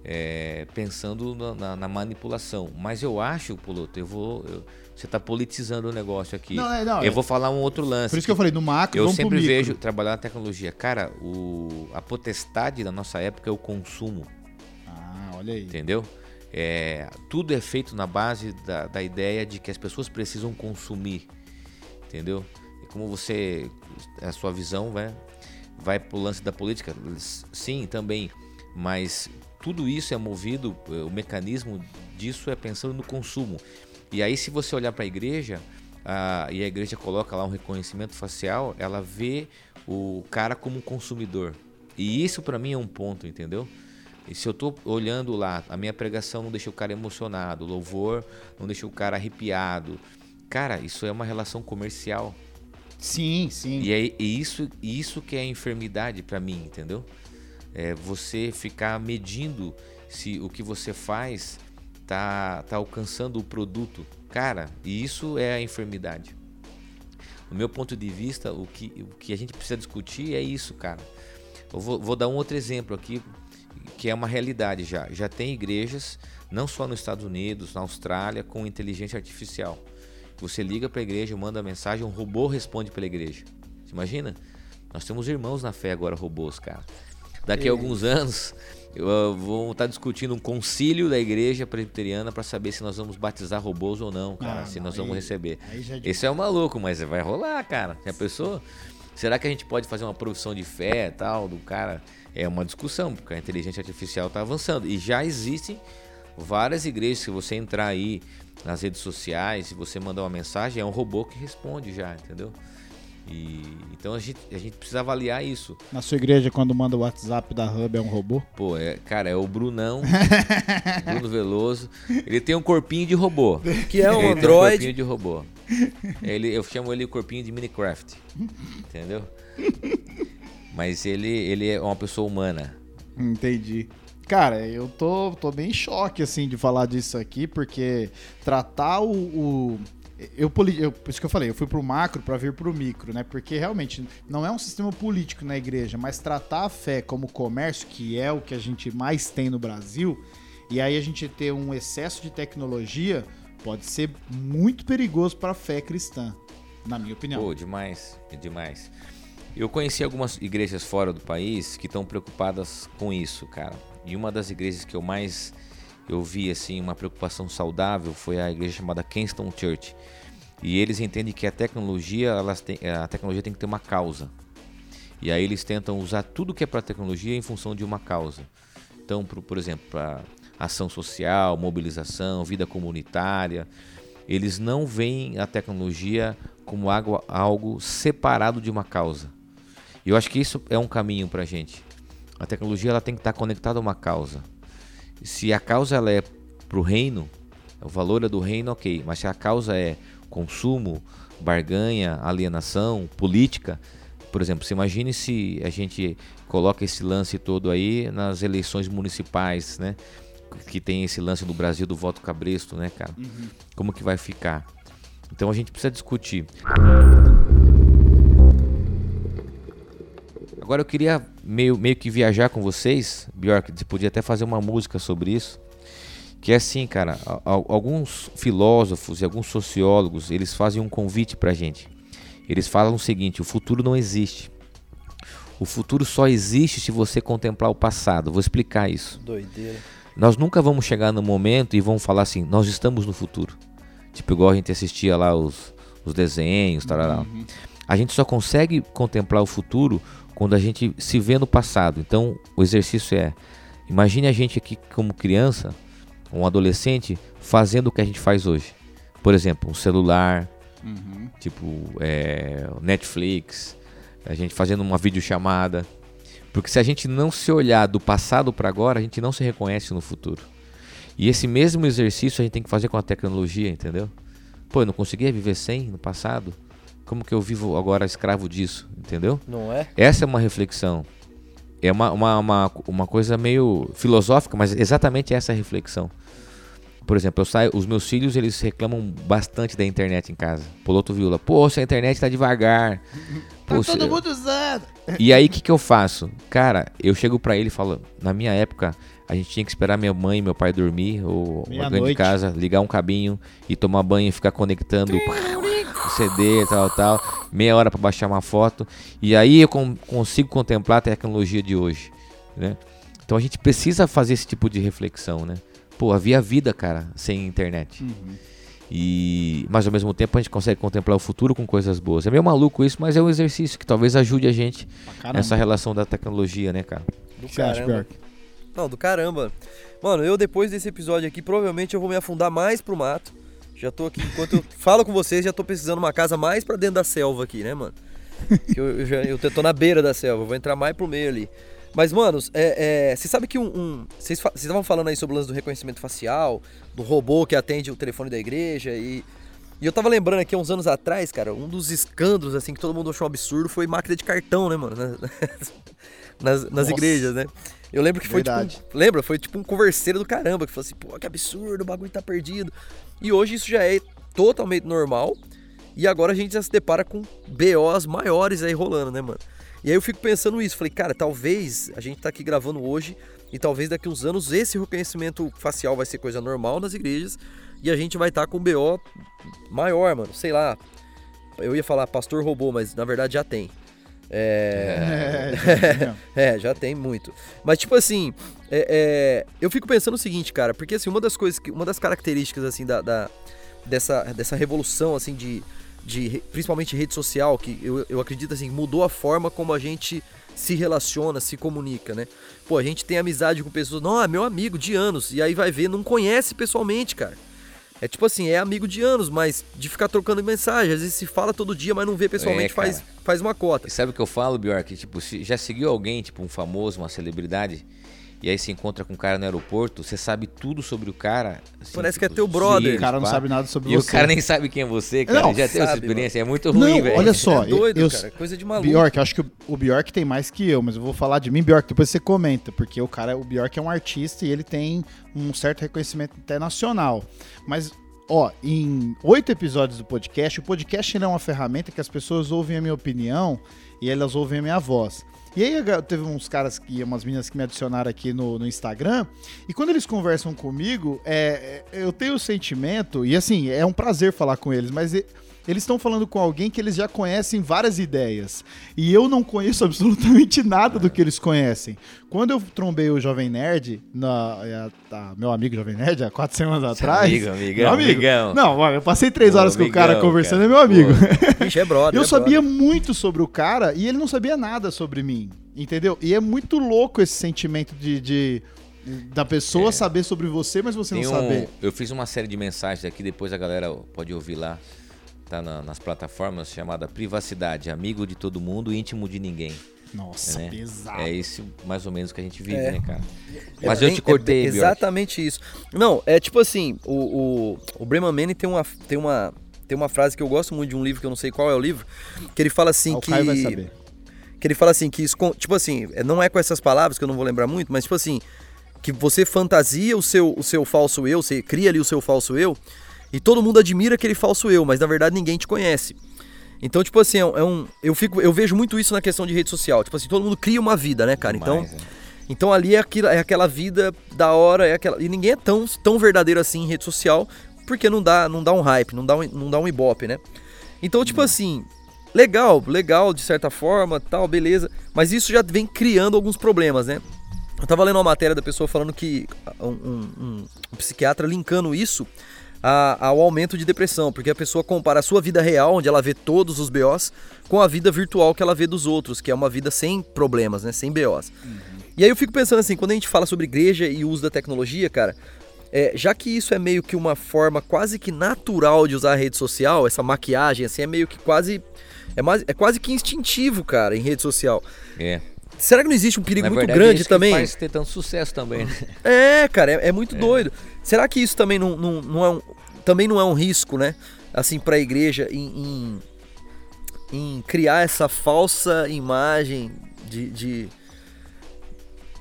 é, pensando na, na- na manipulação. Mas eu acho, Poloto, eu vou. eu- você está politizando o negócio aqui. Não, é, não, eu é- vou falar um outro lance. Por isso que eu falei, no macro, Eu sempre vejo trabalhar na tecnologia. Cara, o, a potestade da nossa época é o consumo, Ah, olha aí. entendeu? É, tudo é feito na base da, da ideia de que as pessoas precisam consumir, entendeu? Como você, a sua visão vai, vai pro lance da política, sim, também, mas tudo isso é movido, eh, o mecanismo disso é pensando no consumo. E aí, se você olhar para a igreja, e a igreja coloca lá um reconhecimento facial, ela vê o cara como um consumidor. E isso para mim é um ponto, entendeu? E se eu tô olhando lá, a minha pregação não deixa o cara emocionado, o louvor não deixa o cara arrepiado. Cara, isso é uma relação comercial. Sim, sim. E, é, isso, isso que é enfermidade pra mim, entendeu? É você ficar medindo se o que você faz tá, tá alcançando o produto. Cara, e isso é a enfermidade. Do meu ponto de vista, o que, o que a gente precisa discutir é isso, cara. Eu vou, vou dar um outro exemplo aqui, que é uma realidade já. Já tem igrejas, não só nos Estados Unidos, na Austrália, com inteligência artificial. Você liga para a igreja, manda mensagem, um robô responde pela igreja. Você imagina? Nós temos irmãos na fé agora, robôs, cara. Daqui a alguns anos, eu, uh, vou estar discutindo um concílio da igreja presbiteriana para saber se nós vamos batizar robôs ou não, cara. Ah, se não, nós vamos aí- receber. já é Esse é um maluco, mas vai rolar, cara. Já pensou? Será que a gente pode fazer uma profissão de fé e tal do cara? É uma discussão, porque a inteligência artificial está avançando. E já existem várias igrejas, se você entrar aí nas redes sociais, se você mandar uma mensagem, é um robô que responde já, entendeu? E, então a gente, a gente precisa avaliar isso. Na sua igreja, quando manda o WhatsApp da Hub, é um robô? Pô, é, cara, é o Brunão, Bruno Veloso. Ele tem um corpinho de robô. Que é um Ele tem Android. corpinho de robô. Ele, eu chamo ele o corpinho de Minecraft. Entendeu? Mas ele, ele é uma pessoa humana. Entendi. Cara, eu tô, tô bem em choque, assim, de falar disso aqui, porque tratar o... o- eu, eu, por isso que eu falei, eu fui pro macro pra vir pro micro, né? Porque realmente não é um sistema político na igreja, mas tratar a fé como comércio, que é o que a gente mais tem no Brasil, e aí a gente ter um excesso de tecnologia, pode ser muito perigoso pra fé cristã, na minha opinião. Pô, demais, é demais. Eu conheci algumas igrejas fora do país que estão preocupadas com isso, cara. E uma das igrejas que eu mais eu vi assim uma preocupação saudável foi a igreja chamada Kingston Church. E eles entendem que a tecnologia, elas têm, a tecnologia tem que ter uma causa. E aí eles tentam usar tudo que é para tecnologia em função de uma causa. Então, por, por exemplo, para ação social, mobilização, vida comunitária, eles não veem a tecnologia como algo, algo separado de uma causa. E eu acho que isso é um caminho para a gente. A tecnologia ela tem que estar conectada a uma causa. Se a causa ela é para o reino, o valor é do reino, ok. Mas se a causa é consumo, barganha, alienação, política, por exemplo, você imagine se a gente coloca esse lance todo aí nas eleições municipais, né? Que tem esse lance do Brasil do voto cabresto, né, cara? Como que vai ficar? Então a gente precisa discutir. Agora eu queria meio, meio que viajar com vocês, Bjork, você podia até fazer uma música sobre isso. Que é assim, cara, alguns filósofos e alguns sociólogos, eles fazem um convite pra gente. Eles falam o seguinte, o futuro não existe. O futuro só existe se você contemplar o passado. Vou explicar isso. Doideira. Nós nunca vamos chegar no momento e vamos falar assim, nós estamos no futuro. Tipo, igual a gente assistia lá os, os desenhos, tarará. A gente só consegue contemplar o futuro quando a gente se vê no passado. Então, o exercício é: imagine a gente aqui como criança, um adolescente, fazendo o que a gente faz hoje. Por exemplo, um celular, tipo é, Netflix, a gente fazendo uma videochamada. Porque se a gente não se olhar do passado para agora, a gente não se reconhece no futuro. E esse mesmo exercício a gente tem que fazer com a tecnologia, entendeu? Pô, eu não conseguia viver sem no passado. Como que eu vivo agora escravo disso, entendeu? Não é? Essa é uma reflexão. É uma, uma, uma, uma coisa meio filosófica, mas exatamente essa é a reflexão. Por exemplo, eu saio, os meus filhos eles reclamam bastante da internet em casa. Poloto Viola, poxa, a internet tá devagar. Tá Pô, todo cê- mundo usando. e aí, o que, que eu faço? Cara, eu chego pra ele e falo: na minha época, a gente tinha que esperar minha mãe e meu pai dormir, ou alguém de Meia-noite. casa, ligar um cabinho e tomar banho e ficar conectando o CD, tal, tal. Meia hora pra baixar uma foto. E aí eu con- consigo contemplar a tecnologia de hoje, né? Então a gente precisa fazer esse tipo de reflexão, né? Pô, havia vida, cara, sem internet. E mas ao mesmo tempo a gente consegue contemplar o futuro com coisas boas. É meio maluco isso, mas é um exercício que talvez ajude a gente Caramba. essa relação da tecnologia, né, cara? Do que caramba. Não, do caramba. Mano, eu depois desse episódio aqui, provavelmente eu vou me afundar mais pro mato. Já tô aqui, enquanto eu falo com vocês, já tô precisando de uma casa mais pra dentro da selva aqui, né, mano? Que eu, eu, já, eu tô na beira da selva, vou entrar mais pro meio ali. Mas, manos, é, é, você sabe que um. um- vocês vocês estavam falando aí sobre o lance do reconhecimento facial, do robô que atende o telefone da igreja e. E eu tava lembrando aqui, uns anos atrás, cara, um dos escândalos, assim, que todo mundo achou um absurdo foi máquina de cartão, né, mano? Nas, nas, igrejas, né? Eu lembro que foi Verdade. tipo. um- lembra? Foi tipo um converseiro do caramba, que falou assim, pô, que absurdo, o bagulho tá perdido. E hoje isso já é totalmente normal. E agora a gente já se depara com BOs maiores aí rolando, né, mano? E aí eu fico pensando isso, falei, cara, talvez a gente tá aqui gravando hoje e talvez daqui uns anos esse reconhecimento facial vai ser coisa normal nas igrejas e a gente vai estar com um BO maior, mano. Sei lá. Eu ia falar pastor robô, mas na verdade já tem. É. É, já- É, já tem muito. Mas, tipo assim, é, é, eu fico pensando o seguinte, cara, porque assim, uma das coisas, que, uma das características, assim, da, da- dessa, dessa revolução, assim, de, de principalmente rede social, que eu, eu acredito, assim, mudou a forma como a gente se relaciona, se comunica, né? Pô, a gente tem amizade com pessoas, não, é meu amigo de anos, e aí vai ver, não conhece pessoalmente, cara. É tipo assim, é amigo de anos, mas de ficar trocando mensagem, às vezes se fala todo dia, mas não vê pessoalmente, É, faz, faz uma cota. E sabe o que eu falo, Bjork? Tipo, se já seguiu alguém, tipo um famoso, uma celebridade, e aí se encontra com um cara no aeroporto, você sabe tudo sobre o cara. assim, Parece que é tipo, teu brother. sim, O cara não pá. sabe nada sobre E você. o cara nem sabe quem é você, cara. Não, Ele já teve essa experiência. É muito ruim, velho. olha só, é doido, eu, cara, coisa de maluco. Bjork, eu acho que o, o Bjork tem mais que eu, mas eu vou falar de mim, Bjork, depois você comenta, porque o cara, o Bjork é um artista e ele tem um certo reconhecimento internacional. Mas, ó, em oito episódios do podcast, o podcast é uma ferramenta que as pessoas ouvem a minha opinião e elas ouvem a minha voz. E aí teve uns caras que, umas meninas que me adicionaram aqui no, no Instagram, e quando eles conversam comigo, é, é, eu tenho o sentimento, e assim, é um prazer falar com eles, mas eles estão falando com alguém que eles já conhecem várias ideias. E eu não conheço absolutamente nada do que eles conhecem. Quando eu trombei o Jovem Nerd, na, é, tá, meu amigo Jovem Nerd, há quatro semanas atrás. amigo, amigão, amigo. amigão. Não, olha, eu passei três Ô, horas com o cara amigão, conversando, cara. é meu amigo. Bicho, é brother. Eu é sabia brother. muito sobre o cara e ele não sabia nada sobre mim, entendeu? E é muito louco esse sentimento de, de- da pessoa É. saber sobre você, mas você Tem não um- saber. eu fiz uma série de mensagens aqui, depois a galera pode ouvir lá. Tá na- nas plataformas chamada Privacidade, amigo de todo mundo, íntimo de ninguém. Nossa, né? pesado. É isso mais ou menos que a gente vive, É. né, cara? É Mas eu bem- te cortei, é Bjork. Exatamente isso. Não, é tipo assim, o, o, o Breman Manning tem uma, tem, uma, tem uma frase que eu gosto muito de um livro, que eu não sei qual é o livro, que ele fala assim Ah, o que... Vai saber. Que ele fala assim, que escon- tipo assim, é, não é com essas palavras que eu não vou lembrar muito, mas tipo assim, que você fantasia o seu, o seu falso eu, você cria ali o seu falso eu, e todo mundo admira aquele falso eu, mas na verdade ninguém te conhece. Então, tipo assim, é um, é um- eu, fico, eu vejo muito isso na questão de rede social. Tipo assim, todo mundo cria uma vida, né, cara? Então, Demais, né? então ali é, aquilo, é aquela vida da hora, é aquela, e ninguém é tão, tão verdadeiro assim em rede social, porque não dá, não dá um hype, não dá um, não dá um ibope, né? Então, tipo assim, legal, legal de certa forma, tal, beleza, mas isso já vem criando alguns problemas, né? Eu tava lendo uma matéria da pessoa falando que um- um- um psiquiatra linkando isso a- ao aumento de depressão, porque a pessoa compara a sua vida real, onde ela vê todos os BOs, com a vida virtual que ela vê dos outros, que é uma vida sem problemas, né? Sem BOs. E aí eu fico pensando assim, quando a gente fala sobre igreja e uso da tecnologia, cara, é, já que isso é meio que uma forma quase que natural de usar a rede social, essa maquiagem assim, é meio que quase. É, mais, é quase que instintivo, cara, em rede social. É. Será que não existe um perigo Na muito verdade, é grande isso que também? faz ter tanto sucesso também, né? É, cara, é, é muito doido. Será que isso também não, não, não é um, também não é um risco, né? Assim, pra igreja em, em, em criar essa falsa imagem de, de,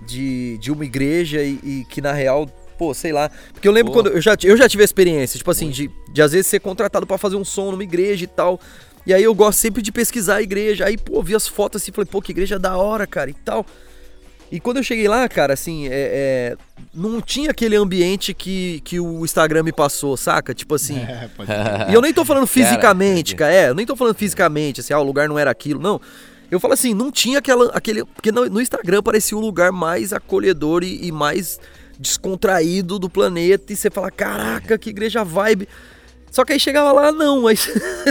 de, de uma igreja e, e que na real, pô, sei lá. Porque eu lembro Pô. quando eu já, eu já tive a experiência, tipo assim, de, de às vezes ser contratado pra fazer um som numa igreja e tal. E aí eu gosto sempre de pesquisar a igreja. Aí, pô, vi as fotos assim, falei, pô, que igreja da hora, cara, e tal. E quando eu cheguei lá, cara, assim, é, é, não tinha aquele ambiente que, que o Instagram me passou, saca? Tipo assim. É, pode E eu nem tô falando fisicamente, cara, é, eu nem tô falando fisicamente, assim, ah, o lugar não era aquilo, não. Eu falo assim, não tinha aquela, aquele. Porque no, no Instagram parecia o lugar mais acolhedor e, e mais descontraído do planeta. E você fala, caraca, que igreja vibe. Só que aí chegava lá, não. Aí,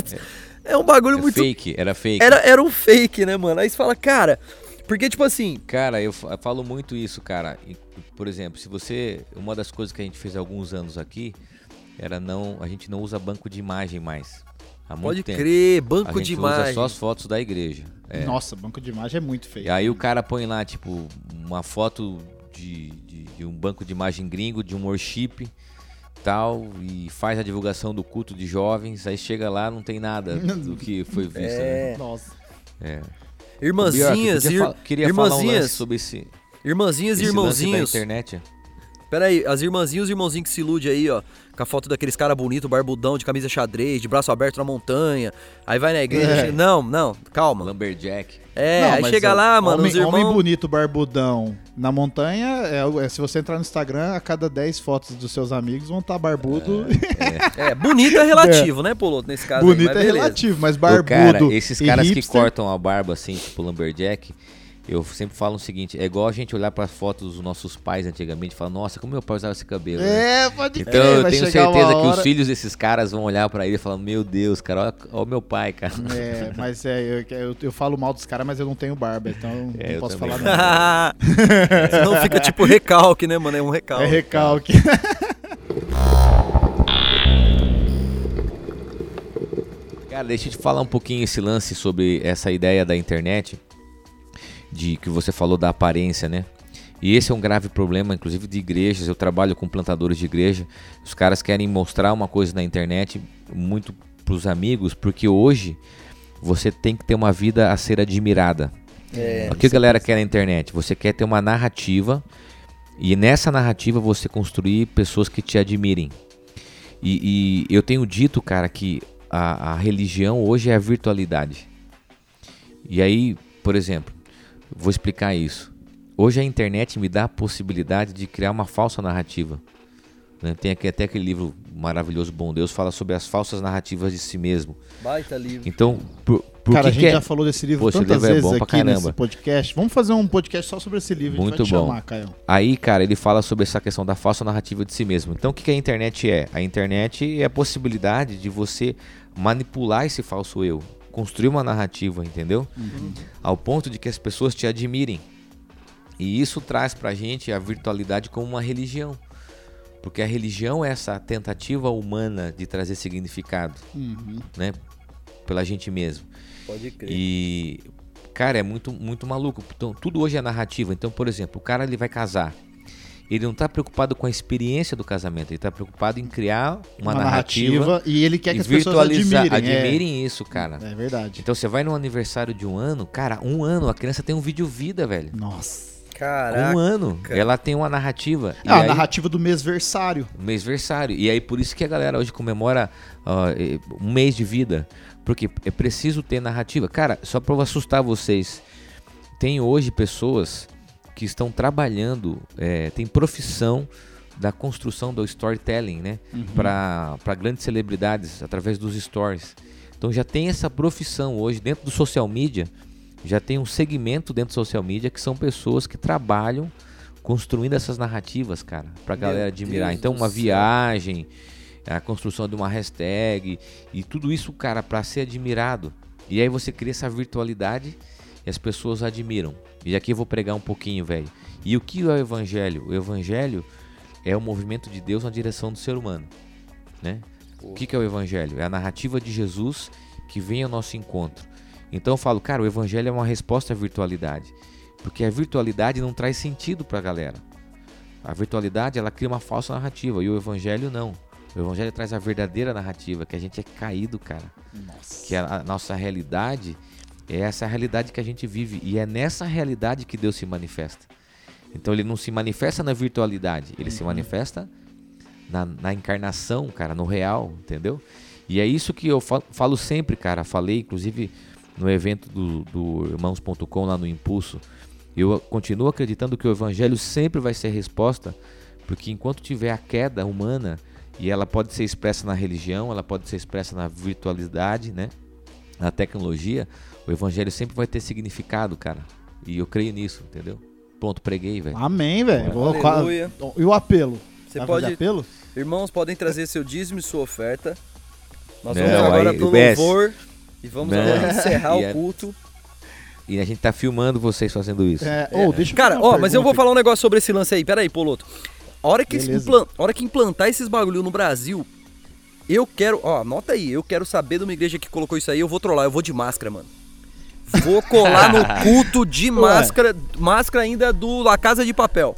é um bagulho É muito. fake, era fake. Era, era um fake, né, mano? Aí você fala, cara. Porque, tipo assim, Cara, eu fa- falo muito isso, cara. Por exemplo, se você. Uma das coisas que a gente fez há alguns anos aqui era não. A gente não usa banco de imagem mais. Há muito pode tempo. crer, A banco gente de usa imagem. só as fotos da igreja. É. Nossa, banco de imagem é muito feio. E aí o cara põe lá, tipo, uma foto de, de, de um banco de imagem gringo, de um worship tal, e faz a divulgação do culto de jovens, aí chega lá não tem nada do que foi visto, né? É. Nossa. É. Irmãzinhas, eu ir- queria falar um irmãzinhas, sobre esse, irmãzinhas e esse da irmãozinhos. internet. Pera aí, as irmãzinhas e irmãozinhos que se ilude aí, ó, com a foto daqueles cara bonito, barbudão, de camisa xadrez, de braço aberto na montanha. Aí vai na igreja. É. chega- Não, não, calma. Lumberjack. É, Não, aí chega ó, lá, mano, homem, os irmãos. homem bonito, barbudão na montanha, é, é, se você entrar no Instagram, a cada 10 fotos dos seus amigos vão estar barbudo. É, bonito é relativo, né, Poloto, nesse caso. aí, bonito mas é beleza. relativo, mas Ô, barbudo. cara, esses e caras que hipster, cortam a barba assim, tipo Lumberjack, eu sempre falo o seguinte, é igual a gente olhar para fotos dos nossos pais antigamente e falar, nossa, como meu pai usava esse cabelo. né? É, pode Então crer, eu tenho certeza que os hora- filhos desses caras vão olhar pra ele e falar: Meu Deus, cara, olha, olha o meu pai, cara. É, mas é, eu, eu, eu falo mal dos caras, mas eu não tenho barba, então É, não posso também. falar nada. Senão fica tipo recalque, né, mano? É um recalque. É recalque. Cara, deixa eu te falar um pouquinho esse lance sobre essa ideia da internet, de que você falou da aparência, né? E esse é um grave problema, inclusive de igrejas. Eu trabalho com plantadores de igreja. Os caras querem mostrar uma coisa na internet muito pros amigos, porque hoje você tem que ter uma vida a ser admirada. É, o que a galera quer na internet? Você quer ter uma narrativa e nessa narrativa você construir pessoas que te admirem. E, e eu tenho dito, cara, que a, a religião hoje é a virtualidade. E aí, por exemplo, vou explicar isso. Hoje a internet me dá a possibilidade de criar uma falsa narrativa. né? Tem aqui até aquele livro maravilhoso, Bom Deus, fala sobre as falsas narrativas de si mesmo. Baita livro. Então, por, por Cara, que a gente que é? já falou desse livro esse tantas livro é vezes bom pra aqui nesse podcast. Vamos fazer um podcast só sobre esse livro. Muito a gente vai te bom. chamar, Caio. Aí, cara, ele fala sobre essa questão da falsa narrativa de si mesmo. Então, o que que a internet é? A internet é a possibilidade de você manipular esse falso eu, construir uma narrativa, entendeu? Ao ponto de que as pessoas te admirem. E isso traz pra gente a virtualidade como uma religião. Porque a religião é essa tentativa humana de trazer significado, Uhum. né? Pela gente mesmo. Pode crer. E, cara, é muito, muito maluco. Então, tudo hoje é narrativa. Então, por exemplo, o cara ele vai casar. Ele não tá preocupado com a experiência do casamento, ele tá preocupado em criar uma, narrativa, e ele quer que as pessoas virtualizar. admirem. é. Admirem isso, cara. É verdade. Então você vai no aniversário de um ano, cara, um ano, a criança tem um vídeo vida, velho. Nossa. Caraca. Um ano. Ela tem uma narrativa. É a aí, narrativa do mêsversário. mêsversário. E aí por isso que a galera hoje comemora eh, um mês de vida. Porque é preciso ter narrativa. Cara, só pra eu assustar vocês. Tem hoje pessoas que estão trabalhando, eh, tem profissão da construção do storytelling, né? Pra para grandes celebridades através dos stories. Então já tem essa profissão hoje dentro do social media. Já tem um segmento dentro do social media que são pessoas que trabalham construindo essas narrativas, cara, Meu galera admirar. Deus então uma viagem, a construção de uma hashtag e tudo isso, cara, pra ser admirado. E aí você cria essa virtualidade e as pessoas admiram. E aqui eu vou pregar um pouquinho, velho. E o que é o evangelho? O evangelho é o movimento de Deus na direção do ser humano, né? O que que é o evangelho? É a narrativa de Jesus que vem ao nosso encontro. Então eu falo, cara, o evangelho é uma resposta à virtualidade. Porque a virtualidade não traz sentido pra galera. A virtualidade, ela cria uma falsa narrativa e o evangelho não. O evangelho traz a verdadeira narrativa, que a gente é caído, cara. Nossa. Que a, a nossa realidade é essa realidade que a gente vive e é nessa realidade que Deus se manifesta. Então ele não se manifesta na virtualidade, ele se manifesta na, na encarnação, cara, no real, entendeu? E é isso que eu fa- falo sempre, cara. Falei, inclusive, no evento do, do Irmãos.com lá no Impulso. Eu continuo acreditando que o Evangelho sempre vai ser resposta, porque enquanto tiver a queda humana, e ela pode ser expressa na religião, ela pode ser expressa na virtualidade, né? Na tecnologia, o Evangelho sempre vai ter significado, cara. E eu creio nisso, entendeu? Pronto, preguei, velho. Amém, velho. Aleluia. E o apelo? Você Vai pode- apelo? Irmãos, podem trazer seu dízimo e sua oferta. Nós Não, vamos agora aí, pro louvor e vamos Não. agora encerrar E o é- culto. E a gente tá filmando vocês fazendo isso. É, ô, deixa Cara, ó, mas eu vou falar um negócio sobre esse lance aí. Pera aí, Poloto. A hora que, esse Beleza. implan- a hora que implantar esses bagulho no Brasil, eu quero. Ó, anota aí. Eu quero saber de uma igreja que colocou isso aí. Eu vou trollar. Eu vou de máscara, mano. Vou colar no culto de máscara. Máscara ainda do La Casa de Papel.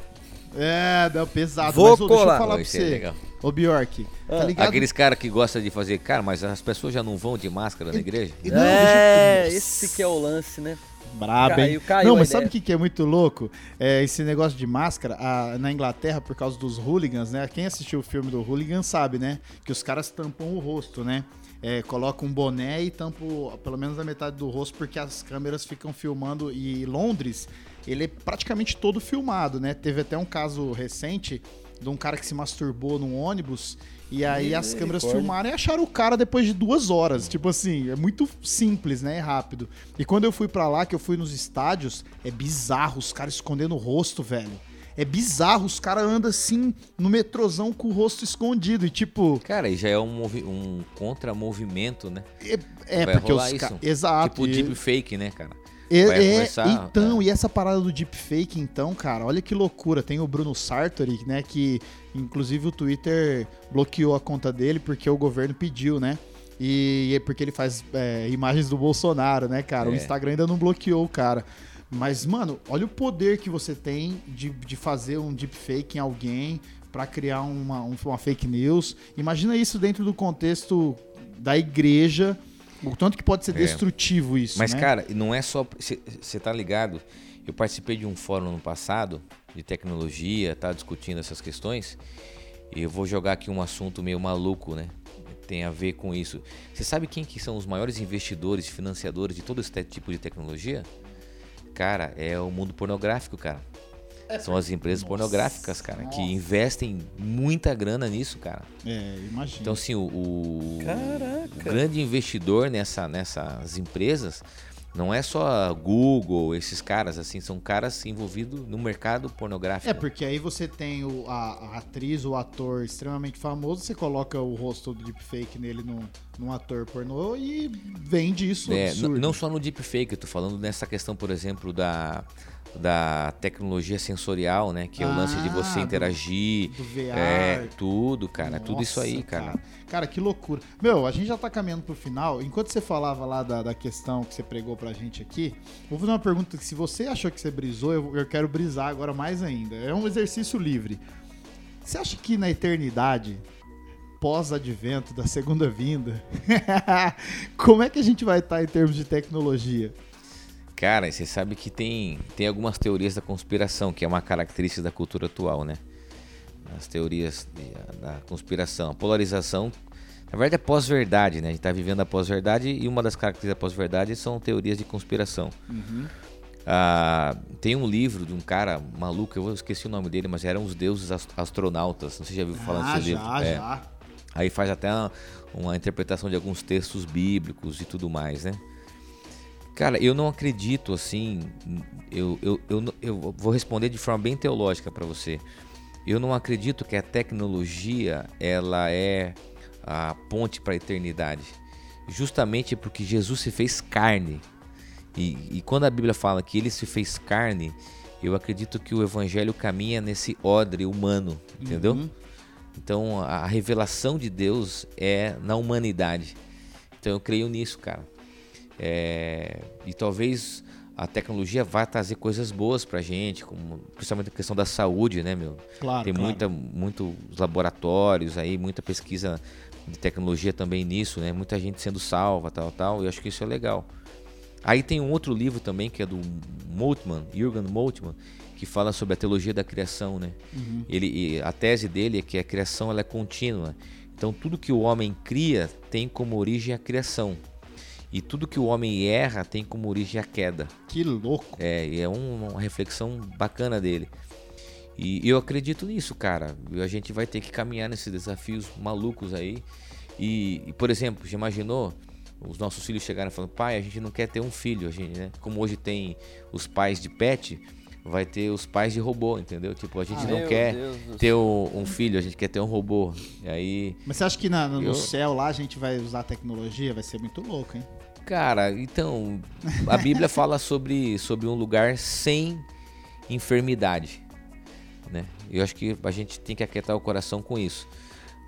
É, deu pesado. Vou mas, ô, deixa eu colar. falar Pô, pra isso é você. legal. Ô, Bjork, Ah, tá ligado? Aqueles caras que gostam de fazer, cara, mas as pessoas já não vão de máscara na igreja? Não, é, deixa eu- esse que é o lance, né? Brabo, hein? Caiu, caiu não, a mas sabe ideia. o que, que é muito louco? É esse negócio de máscara a- na Inglaterra, por causa dos hooligans, né? Quem assistiu o filme do hooligan sabe, né? Que os caras tampam o rosto, né? É, colocam um boné e tampam pelo menos a metade do rosto, porque as câmeras ficam filmando. E Londres, ele é praticamente todo filmado, né? Teve até um caso recente de um cara que se masturbou num ônibus. E aí as câmeras filmaram e acharam o cara depois de duas horas. Tipo assim, é muito simples, né? É rápido. E quando eu fui pra lá, que eu fui nos estádios, é bizarro os caras escondendo o rosto, velho. É bizarro, os caras andam assim no metrozão com o rosto escondido. E tipo, Cara, e já é um, movi- um contra-movimento, né? é, é porque os caras. Exato. tipo e- deepfake, né, cara? É, é, então, é. e essa parada do deepfake, então, cara, olha que loucura. Tem o Bruno Sartori, né, que inclusive o Twitter bloqueou a conta dele porque o governo pediu, né? E é porque ele faz é, imagens do Bolsonaro, né, cara? O É. Instagram ainda não bloqueou o cara. Mas, mano, olha o poder que você tem de, de fazer um deepfake em alguém pra criar uma, um- uma fake news. Imagina isso dentro do contexto da igreja, o tanto que pode ser É. destrutivo isso, Mas, né? cara, não é só. Você tá ligado? Eu participei de um fórum no passado de tecnologia, tá discutindo essas questões. E eu vou jogar aqui um assunto meio maluco, né? Tem a ver com isso. Você sabe quem que são os maiores investidores, financiadores de todo esse tipo de tecnologia? Cara, é o mundo pornográfico, cara. São as empresas Nossa, pornográficas, cara, que nossa. investem muita grana nisso, cara. É, imagina. Então, assim, o, o grande investidor nessa, nessas empresas não é só Google, esses caras, assim, são caras envolvidos no mercado pornográfico. É, porque aí você tem o, a, a atriz, o ator extremamente famoso, você coloca o rosto do deepfake nele num, num ator pornô e vende isso. É, não só no deepfake, eu tô falando nessa questão, por exemplo, da, da tecnologia sensorial, né? Que é o lance de Ah, você do- interagir. do VR. É, tudo, cara. tudo isso Nossa, aí, cara. Cara, que loucura. Meu, a gente já tá caminhando pro final. Enquanto você falava lá da, da questão que você pregou pra gente aqui, vou fazer uma pergunta que se você achou que você brisou, eu, eu quero brisar agora mais ainda. É um exercício livre. Você acha que na eternidade, pós-advento da segunda vinda, como é que a gente vai estar em termos de tecnologia? Cara, você sabe que tem, tem algumas teorias da conspiração, que é uma característica da cultura atual, né? As teorias de- da conspiração. A polarização, na verdade, é pós-verdade, né? A gente tá vivendo a pós-verdade e uma das características da pós-verdade são teorias de conspiração. Ah, tem um livro de um cara maluco, eu esqueci o nome dele, mas eram os deuses ast- astronautas. Não sei se já viu falar Ah, desse já, livro. É. já. Aí faz até uma, uma interpretação de alguns textos bíblicos e tudo mais, né? Cara, eu não acredito assim. Eu, eu, eu, eu vou responder de forma bem teológica para você. Eu não acredito que a tecnologia ela é a ponte para a eternidade. Justamente porque Jesus se fez carne. E, e quando a Bíblia fala que ele se fez carne, eu acredito que o evangelho caminha nesse odre humano, entendeu? Então a a revelação de Deus é na humanidade. Então eu creio nisso, cara. É, e talvez a tecnologia vá trazer coisas boas pra gente, como principalmente a questão da saúde, né, meu? Claro, Tem claro. muita, muitos laboratórios aí, muita pesquisa de tecnologia também nisso, né? Muita gente sendo salva, tal, tal. E eu acho que isso é legal. Aí tem um outro livro também que é do Moltmann, Jürgen Moltmann, que fala sobre a teologia da criação, né? Ele, e a tese dele é que a criação ela é contínua. Então tudo que o homem cria tem como origem a criação. E tudo que o homem erra tem como origem a queda. Que louco. É, e é um- uma reflexão bacana dele. E eu acredito nisso, cara. A gente vai ter que caminhar nesses desafios malucos aí. E, e, por exemplo, já imaginou os nossos filhos chegarem falando, pai, a gente não quer ter um filho, a gente, né? Como hoje tem os pais de pet, vai ter os pais de robô, entendeu? Tipo, a gente Ah, não quer ter um, um filho, a gente quer ter um robô. E aí, Mas você acha que na- no Eu- céu lá a gente vai usar tecnologia? Vai ser muito louco, hein? Cara, então, a Bíblia fala sobre, sobre um lugar sem enfermidade, né? Eu acho que a gente tem que aquietar o coração com isso.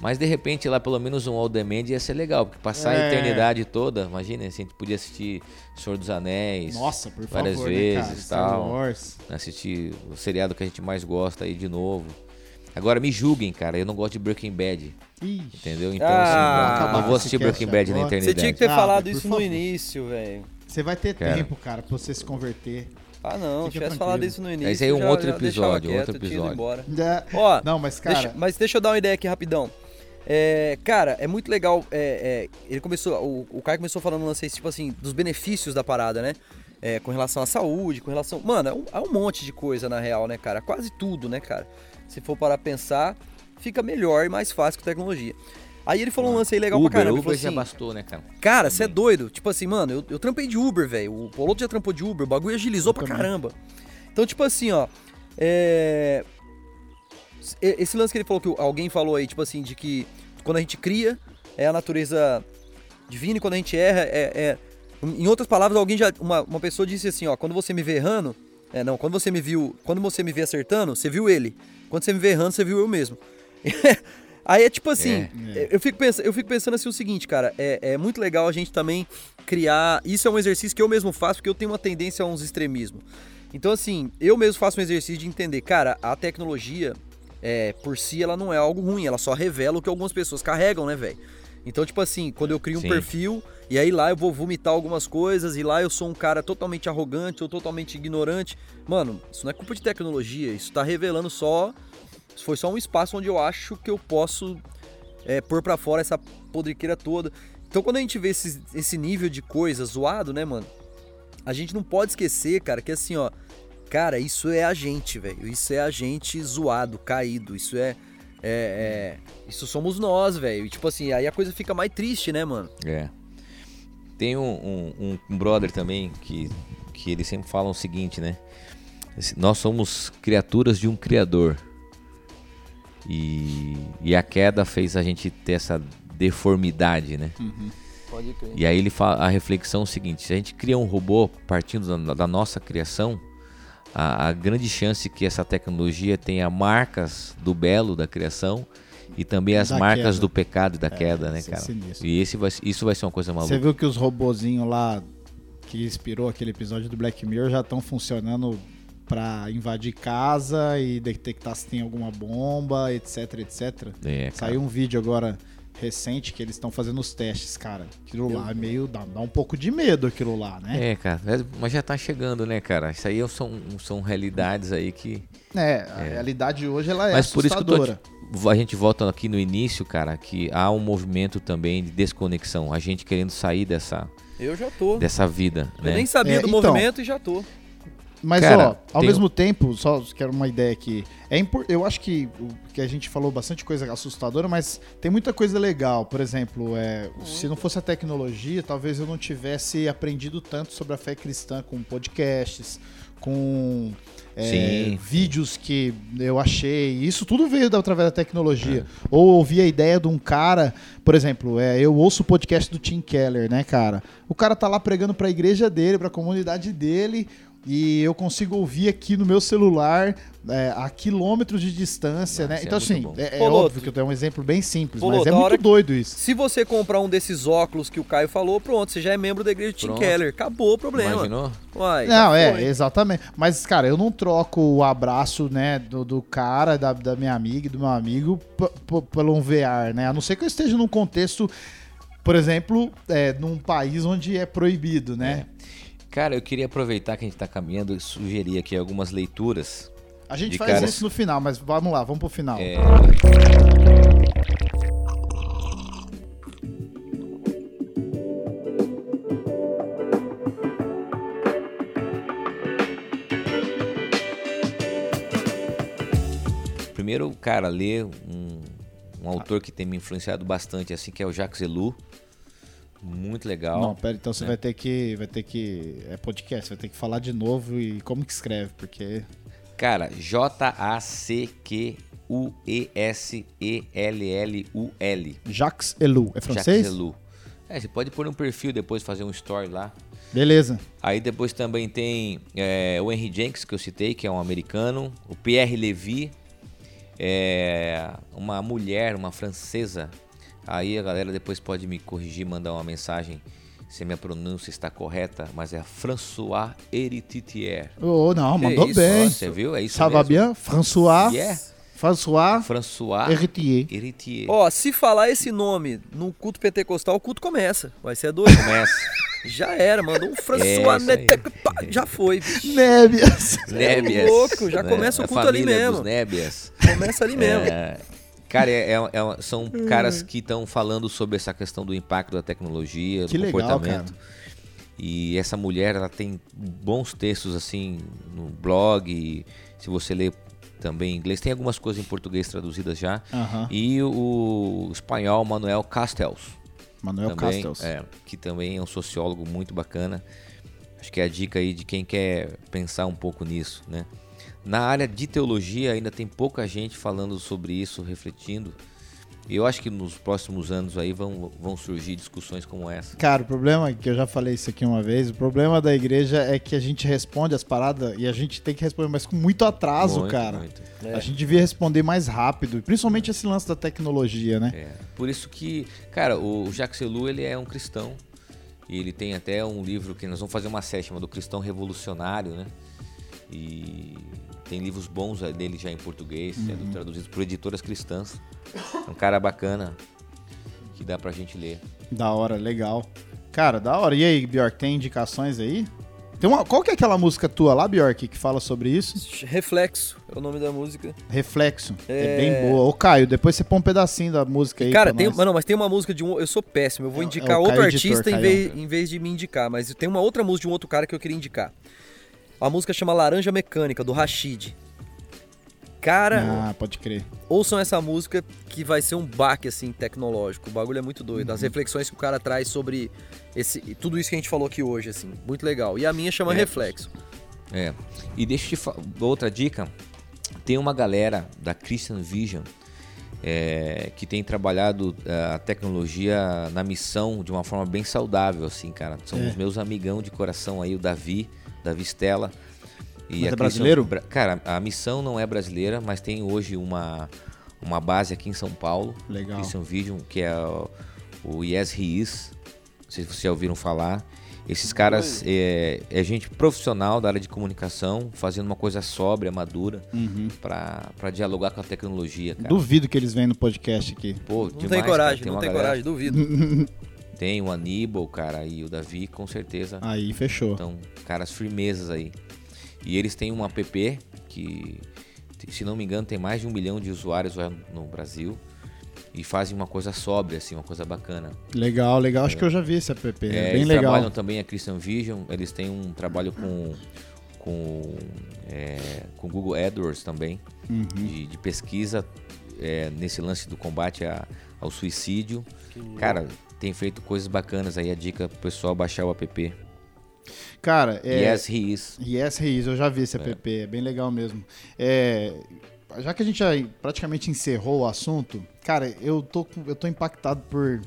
Mas de repente lá pelo menos um All Demand ia ser legal, porque passar É. a eternidade toda, imagina, se a gente podia assistir Senhor dos Anéis, Nossa, por várias favor, vezes, né, cara? Star tal. Assistir o seriado que a gente mais gosta aí de novo. Agora me julguem, cara, eu não gosto de Breaking Bad, Ih, entendeu? Então Ah, assim, não- não vou assistir Breaking Bad na agora. Você tinha que ter Ah, falado isso favor. no início, velho. você vai ter Cara. tempo, cara, pra você se converter. Ah, não. Se Fica tivesse tranquilo. falado isso no início. Esse aí é um já- outro já episódio, quieto, outro episódio. embora. É, Ó, Não, mas cara, Deixa- mas deixa eu dar uma ideia aqui rapidão. É, cara, é muito legal. é, é, ele começou, o, o Caio começou falando um lance tipo assim, dos benefícios da parada, né? É, com relação à saúde, com relação. Mano, é um, é um monte de coisa na real, né, cara? Quase tudo, né, cara? Se for para pensar, fica melhor e mais fácil com tecnologia. Aí ele falou um lance aí legal Uber, pra caramba. Uber falou já assim, bastou, né, cara? Cara, você é Também. doido. Tipo assim, mano, eu, eu trampei de Uber, velho. O Poloto já trampou de Uber, o bagulho agilizou Eu pra também. caramba. Então, tipo assim, ó. É... Esse lance que ele falou que alguém falou aí, tipo assim, de que quando a gente cria, é a natureza divina e quando a gente erra, é. é- Em outras palavras, alguém já. Uma, uma pessoa disse assim, ó, quando você me vê errando. É, não, quando você me viu. Quando você me vê acertando, você viu ele. Quando você me vê errando, você viu eu mesmo. Aí é tipo assim, É. eu, fico pensando, eu fico pensando assim o seguinte, cara, é, é muito legal a gente também criar. Isso é um exercício que eu mesmo faço, porque eu tenho uma tendência a uns extremismos. Então, assim, eu mesmo faço um exercício de entender, cara, a tecnologia, é, por si, ela não é algo ruim, ela só revela o que algumas pessoas carregam, né, velho? Então, tipo assim, quando eu crio um Sim. perfil e aí lá eu vou vomitar algumas coisas e lá eu sou um cara totalmente arrogante ou totalmente ignorante, mano, isso não é culpa de tecnologia, isso tá revelando só. Foi só um espaço onde eu acho que eu posso é, pôr pra fora essa podriqueira toda. Então, quando a gente vê esse, esse nível de coisa zoado, né, mano? A gente não pode esquecer, cara, que assim, ó. Cara, isso é a gente, velho. Isso é a gente zoado, caído. Isso é. É. é- isso somos nós, velho. E tipo assim, aí a coisa fica mais triste, né, mano? É. Tem um, um- um brother também que, que ele sempre fala o seguinte, né? Nós somos criaturas de um criador. E, e a queda fez a gente ter essa deformidade, né? Pode crer. E aí ele fala a reflexão é o seguinte: se a gente cria um robô partindo da, da nossa criação, a, a grande chance que essa tecnologia tenha marcas do belo da criação e também as Da marcas queda. do pecado e da queda, né, é cara? sinistro. E esse vai, isso vai ser uma coisa Você maluca. viu que os robozinhos lá que inspirou aquele episódio do Black Mirror já estão funcionando pra invadir casa e detectar se tem alguma bomba, etc, etc. É. Saiu um vídeo agora recente que eles estão fazendo os testes, cara. Aquilo lá é meio. Dá, dá um pouco de medo aquilo lá, né? É, cara, é, mas já tá chegando, né, cara? Isso aí são, são realidades aí que. É, a realidade hoje ela é Mas por isso que tô assustadora. a gente volta aqui no início, cara, que há um movimento também de desconexão. A gente querendo sair dessa, Eu já tô. dessa vida, Eu né? nem sabia É, do então. movimento e já tô. Mas, Cara, ó, ao tem mesmo tempo, só quero uma ideia aqui. É impor... Eu acho que que a gente falou bastante coisa assustadora, mas tem muita coisa legal. Por exemplo, é, se não fosse a tecnologia, talvez eu não tivesse aprendido tanto sobre a fé cristã com podcasts, com é, vídeos que eu achei. Isso tudo veio da- através da tecnologia. É. Ou ouvir a ideia de um cara, por exemplo, é, eu ouço o podcast do Tim Keller, né, cara? O cara tá lá pregando pra igreja dele, pra comunidade dele, e eu consigo ouvir aqui no meu celular é, a quilômetros de distância, Nossa, né? é Então, muito assim, é, é Poloto. óbvio que eu tenho um exemplo bem simples, Poloto, mas é muito doido isso. Se você comprar um desses óculos que o Caio falou, pronto, você já é membro da igreja de Tim. Keller. Acabou o problema. Imaginou? Uai, Não, é, foi. exatamente. Mas, cara, eu não troco o abraço, né, do, do cara, da, da minha amiga e do meu amigo pelo um VR, né? A não ser que eu esteja num contexto, por exemplo, é, num país onde é proibido, né? Cara, eu queria aproveitar que a gente tá caminhando e sugerir aqui algumas leituras. A gente faz cara- isso no final, mas vamos lá, vamos pro final. É, Primeiro, cara, ler um, um autor que tem me influenciado bastante, assim, que é o Jacques Ellul. Muito legal. Não, pera, então você né? vai ter que. Vai ter que. É podcast, vai ter que falar de novo e como que escreve, porque. Cara, J-A-C-Q-U-E-S-E-L-L-U-L. Jacques Ellul. É francês? Jacques Ellul. É, você pode pôr um perfil depois, fazer um story lá. Beleza. Aí depois também tem é, o Henry Jenks, que eu citei, que é um americano. O Pierre Levy, é, uma mulher, uma francesa. Aí a galera depois pode me corrigir, mandar uma mensagem se a minha pronúncia está correta, mas é François Herititier. Oh, não, Que mandou isso, bem. Você viu? É isso Ça va mesmo. bien? François. Yeah. François François Héritier. Heritier. Ó, se falar esse nome no culto pentecostal, o culto começa. Vai ser doido. Começa. Já era, mandou um É, François pá, Já foi. bicho. Nébias. Nébias. louco, já começa o A culto ali mesmo. dos Nébias. Começa ali mesmo. É, cara, é- é- é são caras que estão falando sobre essa questão do impacto da tecnologia, Que do legal, comportamento. E essa mulher, ela tem bons textos assim no blog. e se você ler também em inglês, tem algumas coisas em português traduzidas já. E o, espanhol Manuel Castells. Manuel também, Castells. é, que também é um sociólogo muito bacana. Acho que é a dica aí de quem quer pensar um pouco nisso, né? Na área de teologia ainda tem pouca gente falando sobre isso, refletindo. E eu acho que nos próximos anos aí vão, vão surgir discussões como essa. Cara, o problema, que eu já falei isso aqui uma vez, o problema da igreja é que a gente responde as paradas e a gente tem que responder, mas com muito atraso, Muito, cara. muito. É. A gente devia responder mais rápido, principalmente esse lance da tecnologia, né? É, por isso que, cara, o Jacques Ellul, ele é um cristão. E ele tem até um livro que nós vamos fazer uma série chamada Cristão Revolucionário, né? E tem livros bons dele já em português, sendo Uhum. traduzidos por editoras cristãs. É um cara bacana que dá pra gente ler. Da hora, legal. Cara, da hora. E aí, Bjork, tem indicações aí? Tem uma, qual que é aquela música tua lá, Bjork, que fala sobre isso? Reflexo é o nome da música. Reflexo. É, É. bem boa. Ô, Caio, depois você põe um pedacinho da música aí. Cara, pra tem, nós. mas não, mas tem uma música de um. Eu sou péssimo, eu vou É indicar é outro Caio artista Editor, em vez, em vez de me indicar, mas tem uma outra música de um outro cara que eu queria indicar. A música chama Laranja Mecânica, do Rashid. Cara, Ah, pode crer. ouçam essa música que vai ser um baque assim tecnológico. O bagulho é muito doido. Uhum. As reflexões que o cara traz sobre esse tudo isso que a gente falou aqui hoje assim, muito legal. E a minha chama É. Reflexo. É. E deixa eu te falar, outra dica. Tem uma galera da Christian Vision é, que tem trabalhado é, a tecnologia na missão de uma forma bem saudável, assim, cara. São É. os meus amigão de coração aí, o Davi, Davi Stella. E Mas é brasileiro? Bra- Cara, a missão não é brasileira, mas tem hoje uma, uma base aqui em São Paulo. Legal. Christian Vision, que é o, o Yes He Is. Não sei se vocês já ouviram falar. Esses caras é, é gente profissional da área de comunicação, fazendo uma coisa sóbria, madura, Uhum. pra pra dialogar com a tecnologia, cara. Duvido que eles venham no podcast aqui. Pô, Não demais, tem cara. coragem, não uma tem galera- coragem, duvido. Tem o Aníbal, cara, e o Davi, com certeza. Aí, fechou. Então, caras firmezas aí. E eles têm um app que, se não me engano, tem mais de um milhão de usuários lá no Brasil. E fazem uma coisa sóbria, assim, uma coisa bacana. Legal, legal. Acho que eu já vi esse app. É, É, bem eles legal. trabalham também a Christian Vision, eles têm um trabalho com com, é, com Google AdWords também, Uhum. de, de pesquisa é, nesse lance do combate a- ao suicídio. Cara, tem feito coisas bacanas aí, a dica pro pessoal baixar o app. Cara, é... Yes, he is. Yes, Reis, eu já vi esse app, é bem legal mesmo. É, já que a gente já praticamente encerrou o assunto, cara, eu tô, eu tô impactado por.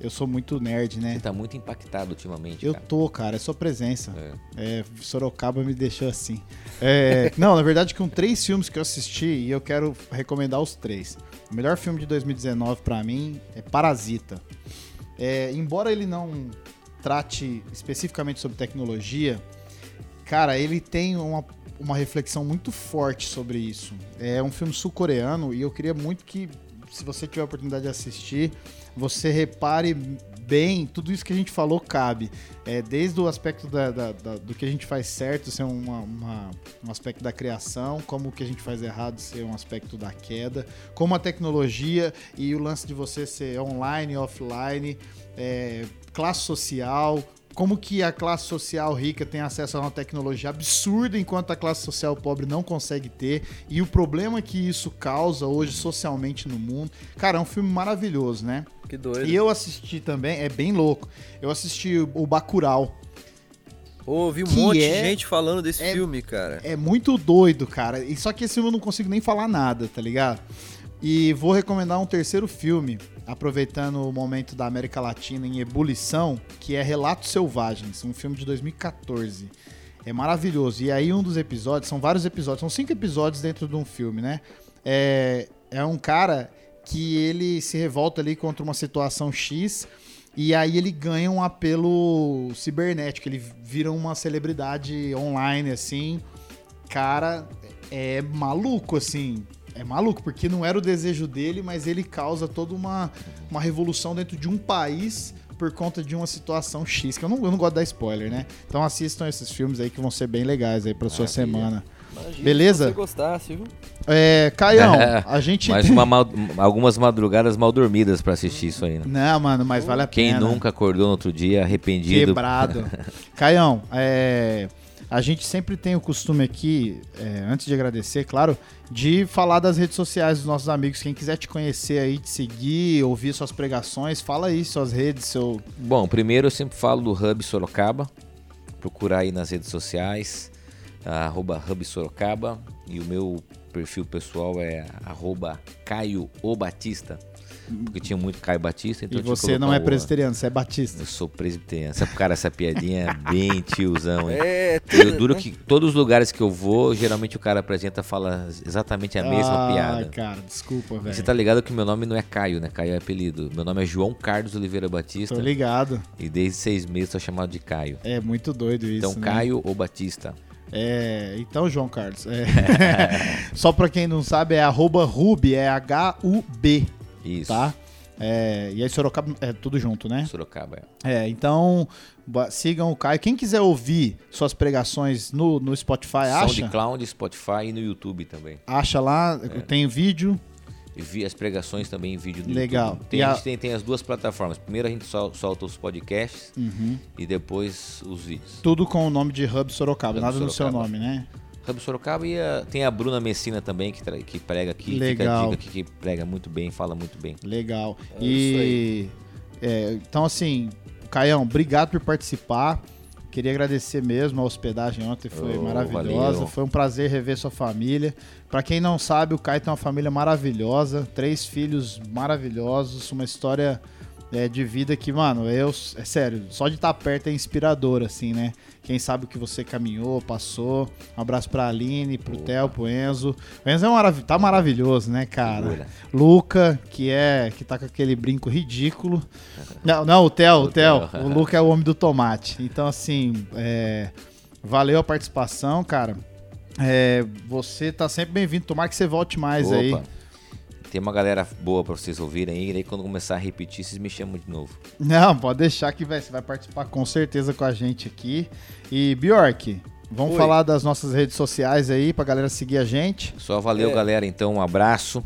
Eu sou muito nerd, né? Você tá muito impactado ultimamente, Eu cara. tô, cara, é sua presença. É. É, Sorocaba me deixou assim. É, não, na verdade, com três filmes que eu assisti e eu quero recomendar os três. O melhor filme de 2019 pra mim é Parasita. É, embora ele não trate especificamente sobre tecnologia, cara, ele tem uma, uma reflexão muito forte sobre isso. É um filme sul-coreano e eu queria muito que, se você tiver a oportunidade de assistir, você repare bem, tudo isso que a gente falou cabe. É, desde o aspecto da- da- da- do que a gente faz certo ser uma- uma- um aspecto da criação, como o que a gente faz errado ser um aspecto da queda, como a tecnologia e o lance de você ser online offline, é, classe social, como que a classe social rica tem acesso a uma tecnologia absurda enquanto a classe social pobre não consegue ter e o problema que isso causa hoje socialmente no mundo. Cara, é um filme maravilhoso, né? Que doido. E eu assisti também, é bem louco. Eu assisti o Bacurau. Ouvi um que monte é- de gente falando desse é- filme, cara. É muito doido, cara. E só que esse filme eu não consigo nem falar nada, tá ligado? E vou recomendar um terceiro filme, aproveitando o momento da América Latina em ebulição, que é Relatos Selvagens, um filme de 2014. É maravilhoso. E aí um dos episódios, são vários episódios, são cinco episódios dentro de um filme, né? É, é um cara que ele se revolta ali contra uma situação X e aí ele ganha um apelo cibernético, ele vira uma celebridade online, assim. Cara, é maluco, assim. É maluco, porque não era o desejo dele, mas ele causa toda uma, uma revolução dentro de um país por conta de uma situação X, que eu não, eu não gosto de dar spoiler, né? Então assistam esses filmes aí que vão ser bem legais aí pra sua Maravilha. semana. Imagina beleza? Se você gostasse, viu? É, Caião, a gente... Mais uma mal- algumas madrugadas mal dormidas pra assistir isso aí, né? Não, mano, mas vale a Quem pena. nunca acordou no outro dia arrependido? Quebrado. Caião, é, a gente sempre tem o costume aqui, é, antes de agradecer, claro, de falar das redes sociais dos nossos amigos. Quem quiser te conhecer aí, te seguir, ouvir suas pregações, fala aí suas redes, seu. Bom, primeiro eu sempre falo do Hub Sorocaba. Procurar aí nas redes sociais, arroba Hub Sorocaba. E o meu perfil pessoal é arroba Caio O Batista. Porque tinha muito Caio Batista, então e você não é presbiteriano, você é batista. Eu sou presbiteriano. Essa, cara, essa piadinha é bem tiozão, hein? É, Eu duro que todos os lugares que eu vou, geralmente o cara apresenta fala exatamente a mesma ah, piada. cara, desculpa, velho. Você tá ligado que meu nome não é Caio, né? Caio é apelido. Meu nome é João Carlos Oliveira Batista. Tô ligado. E desde seis meses tô chamado de Caio. É muito doido isso. Então, né? Caio ou Batista. É, então, João Carlos. é. Só pra quem não sabe, é arroba Rub, é H-U-B, Isso. tá? É, e aí Sorocaba é tudo junto, né? Sorocaba. é. É, então sigam o Caio. Quem quiser ouvir suas pregações no, no Spotify, acha? SoundCloud, Spotify e no YouTube também. Acha lá, É. tem vídeo. E vi as pregações também em vídeo no Legal. YouTube. Tem, E a a- gente tem, tem as duas plataformas. Primeiro a gente sol- solta os podcasts Uhum. e depois os vídeos. Tudo com o nome de Hub Sorocaba, Hub nada no seu Sorocaba. nome, né? Hub Sorocaba e a- tem a Bruna Messina também, que, tra- que prega aqui. Fica Legal. a dica aqui, que prega muito bem, fala muito bem. Legal. É e é, então assim, Caião, obrigado por participar. Queria agradecer mesmo a hospedagem ontem, foi Oh, maravilhosa. valeu. Foi um prazer rever sua família. Pra quem não sabe, o Caio tem uma família maravilhosa, três filhos maravilhosos, uma história é, de vida que, mano, eu, é sério, só de estar perto é inspirador, assim, né? Quem sabe o que você caminhou, passou. Um abraço pra Aline, pro Theo, pro Enzo. O Enzo é marav tá maravilhoso, né, cara? Figura. Luca, que é que tá com aquele brinco ridículo. Não, não, o Theo, o O Theo. Theo. O Luca é o homem do tomate. Então, assim, é, valeu a participação, cara. É, você tá sempre bem-vindo. Tomara que você volte mais aí. Tem uma galera boa pra vocês ouvirem aí, e aí quando começar a repetir, vocês me chamam de novo. Não, pode deixar que vai, você vai participar com certeza com a gente aqui. E Bjork, vamos Oi. falar das nossas redes sociais aí pra galera seguir a gente. Só valeu, É. galera, então, um abraço.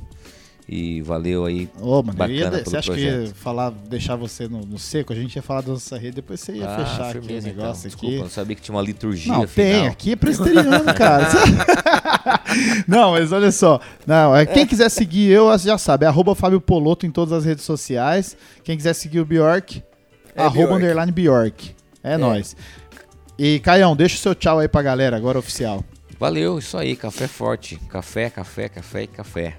E valeu aí. Ô, mano, ia Bacana pelo você acha que ia projeto. falar, deixar você no, no seco? A gente ia falar da nossa rede, depois você ia Ah, fechar aqui o firmeza, então. negócio Desculpa, aqui. não sabia que tinha uma liturgia Não, final. tem, aqui é presbiteriano, cara. não, mas olha só. Não, é, quem quiser seguir eu, já sabe, é arroba Fábio Poloto em todas as redes sociais. Quem quiser seguir o Bjork, É arroba Bjork. underline Bjork. É, nóis. E, Caião, deixa o seu tchau aí pra galera, agora oficial. Valeu, isso aí, café forte. Café, café, café e café.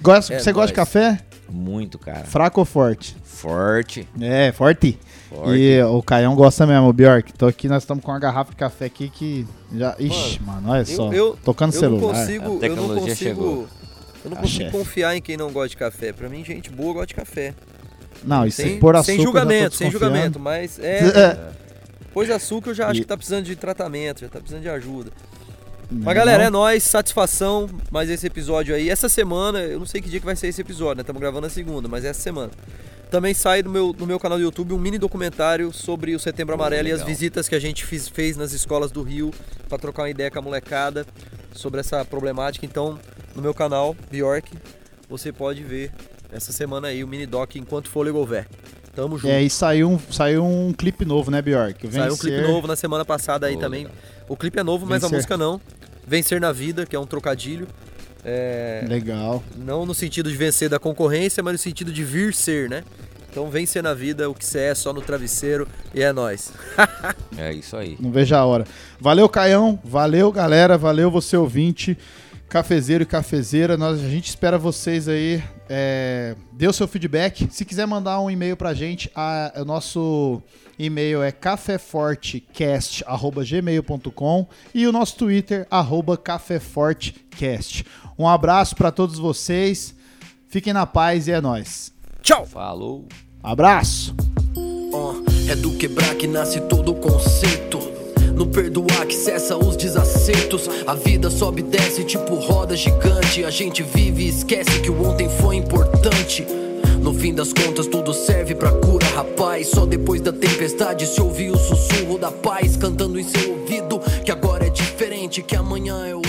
Gosta, É você gosta de café? Muito, cara. Fraco ou forte? Forte. É, forte. Forte. E o Caião gosta mesmo, o Bjork. Tô aqui, nós estamos com uma garrafa de café aqui que já. Ixi, mano, olha só. eu- Tocando Eu não celular. consigo, A eu não consigo, chegou. eu não A consigo chefe. confiar em quem não gosta de café. Pra mim, gente boa gosta de café. Não, isso sem, é por açúcar. sem eu julgamento, sem julgamento, mas é, É. Pois açúcar eu já acho E- que tá precisando de tratamento, já tá precisando de ajuda. Mas galera, é nóis, satisfação mais esse episódio aí. Essa semana, eu não sei que dia que vai ser esse episódio, né? Estamos gravando na segunda, mas é essa semana. Também sai no meu, no meu canal do YouTube um mini documentário sobre o Setembro Amarelo e as visitas que a gente fiz, fez nas escolas do Rio para trocar uma ideia com a molecada sobre essa problemática. Então, no meu canal, Bjork, você pode ver essa semana aí o mini doc enquanto fôlego houver. Tamo junto. É, e saiu um, saiu um clipe novo, né, Bjork? Saiu um clipe Vencer- novo na semana passada aí Pô, também. legal. O clipe é novo, mas a Vencer. música não. Vencer na vida, que é um trocadilho. É, Legal. não no sentido de vencer da concorrência, mas no sentido de vir ser, né? Então vencer na vida o que você é só no travesseiro e é nóis. É isso aí. Não vejo a hora. Valeu, Caião. Valeu, galera. Valeu, você ouvinte. Cafezeiro e cafezeira. Nós, a gente espera vocês aí. É, dê o seu feedback. Se quiser mandar um e-mail pra gente, a- o nosso e-mail é cafefortecast.gmail.com e o nosso Twitter, arroba cafefortecast. Um abraço pra todos vocês. Fiquem na paz e é nóis. Tchau! Falou. Abraço! Ó, é do quebrar que nasce todo o conceito. No perdoar que cessa os desacertos. A vida sobe e desce tipo roda gigante. A gente vive e esquece que o ontem foi importante. No fim das contas, tudo serve pra cura, rapaz. Só depois da tempestade se ouvir o sussurro da paz cantando em seu ouvido. Que agora é diferente, que amanhã é o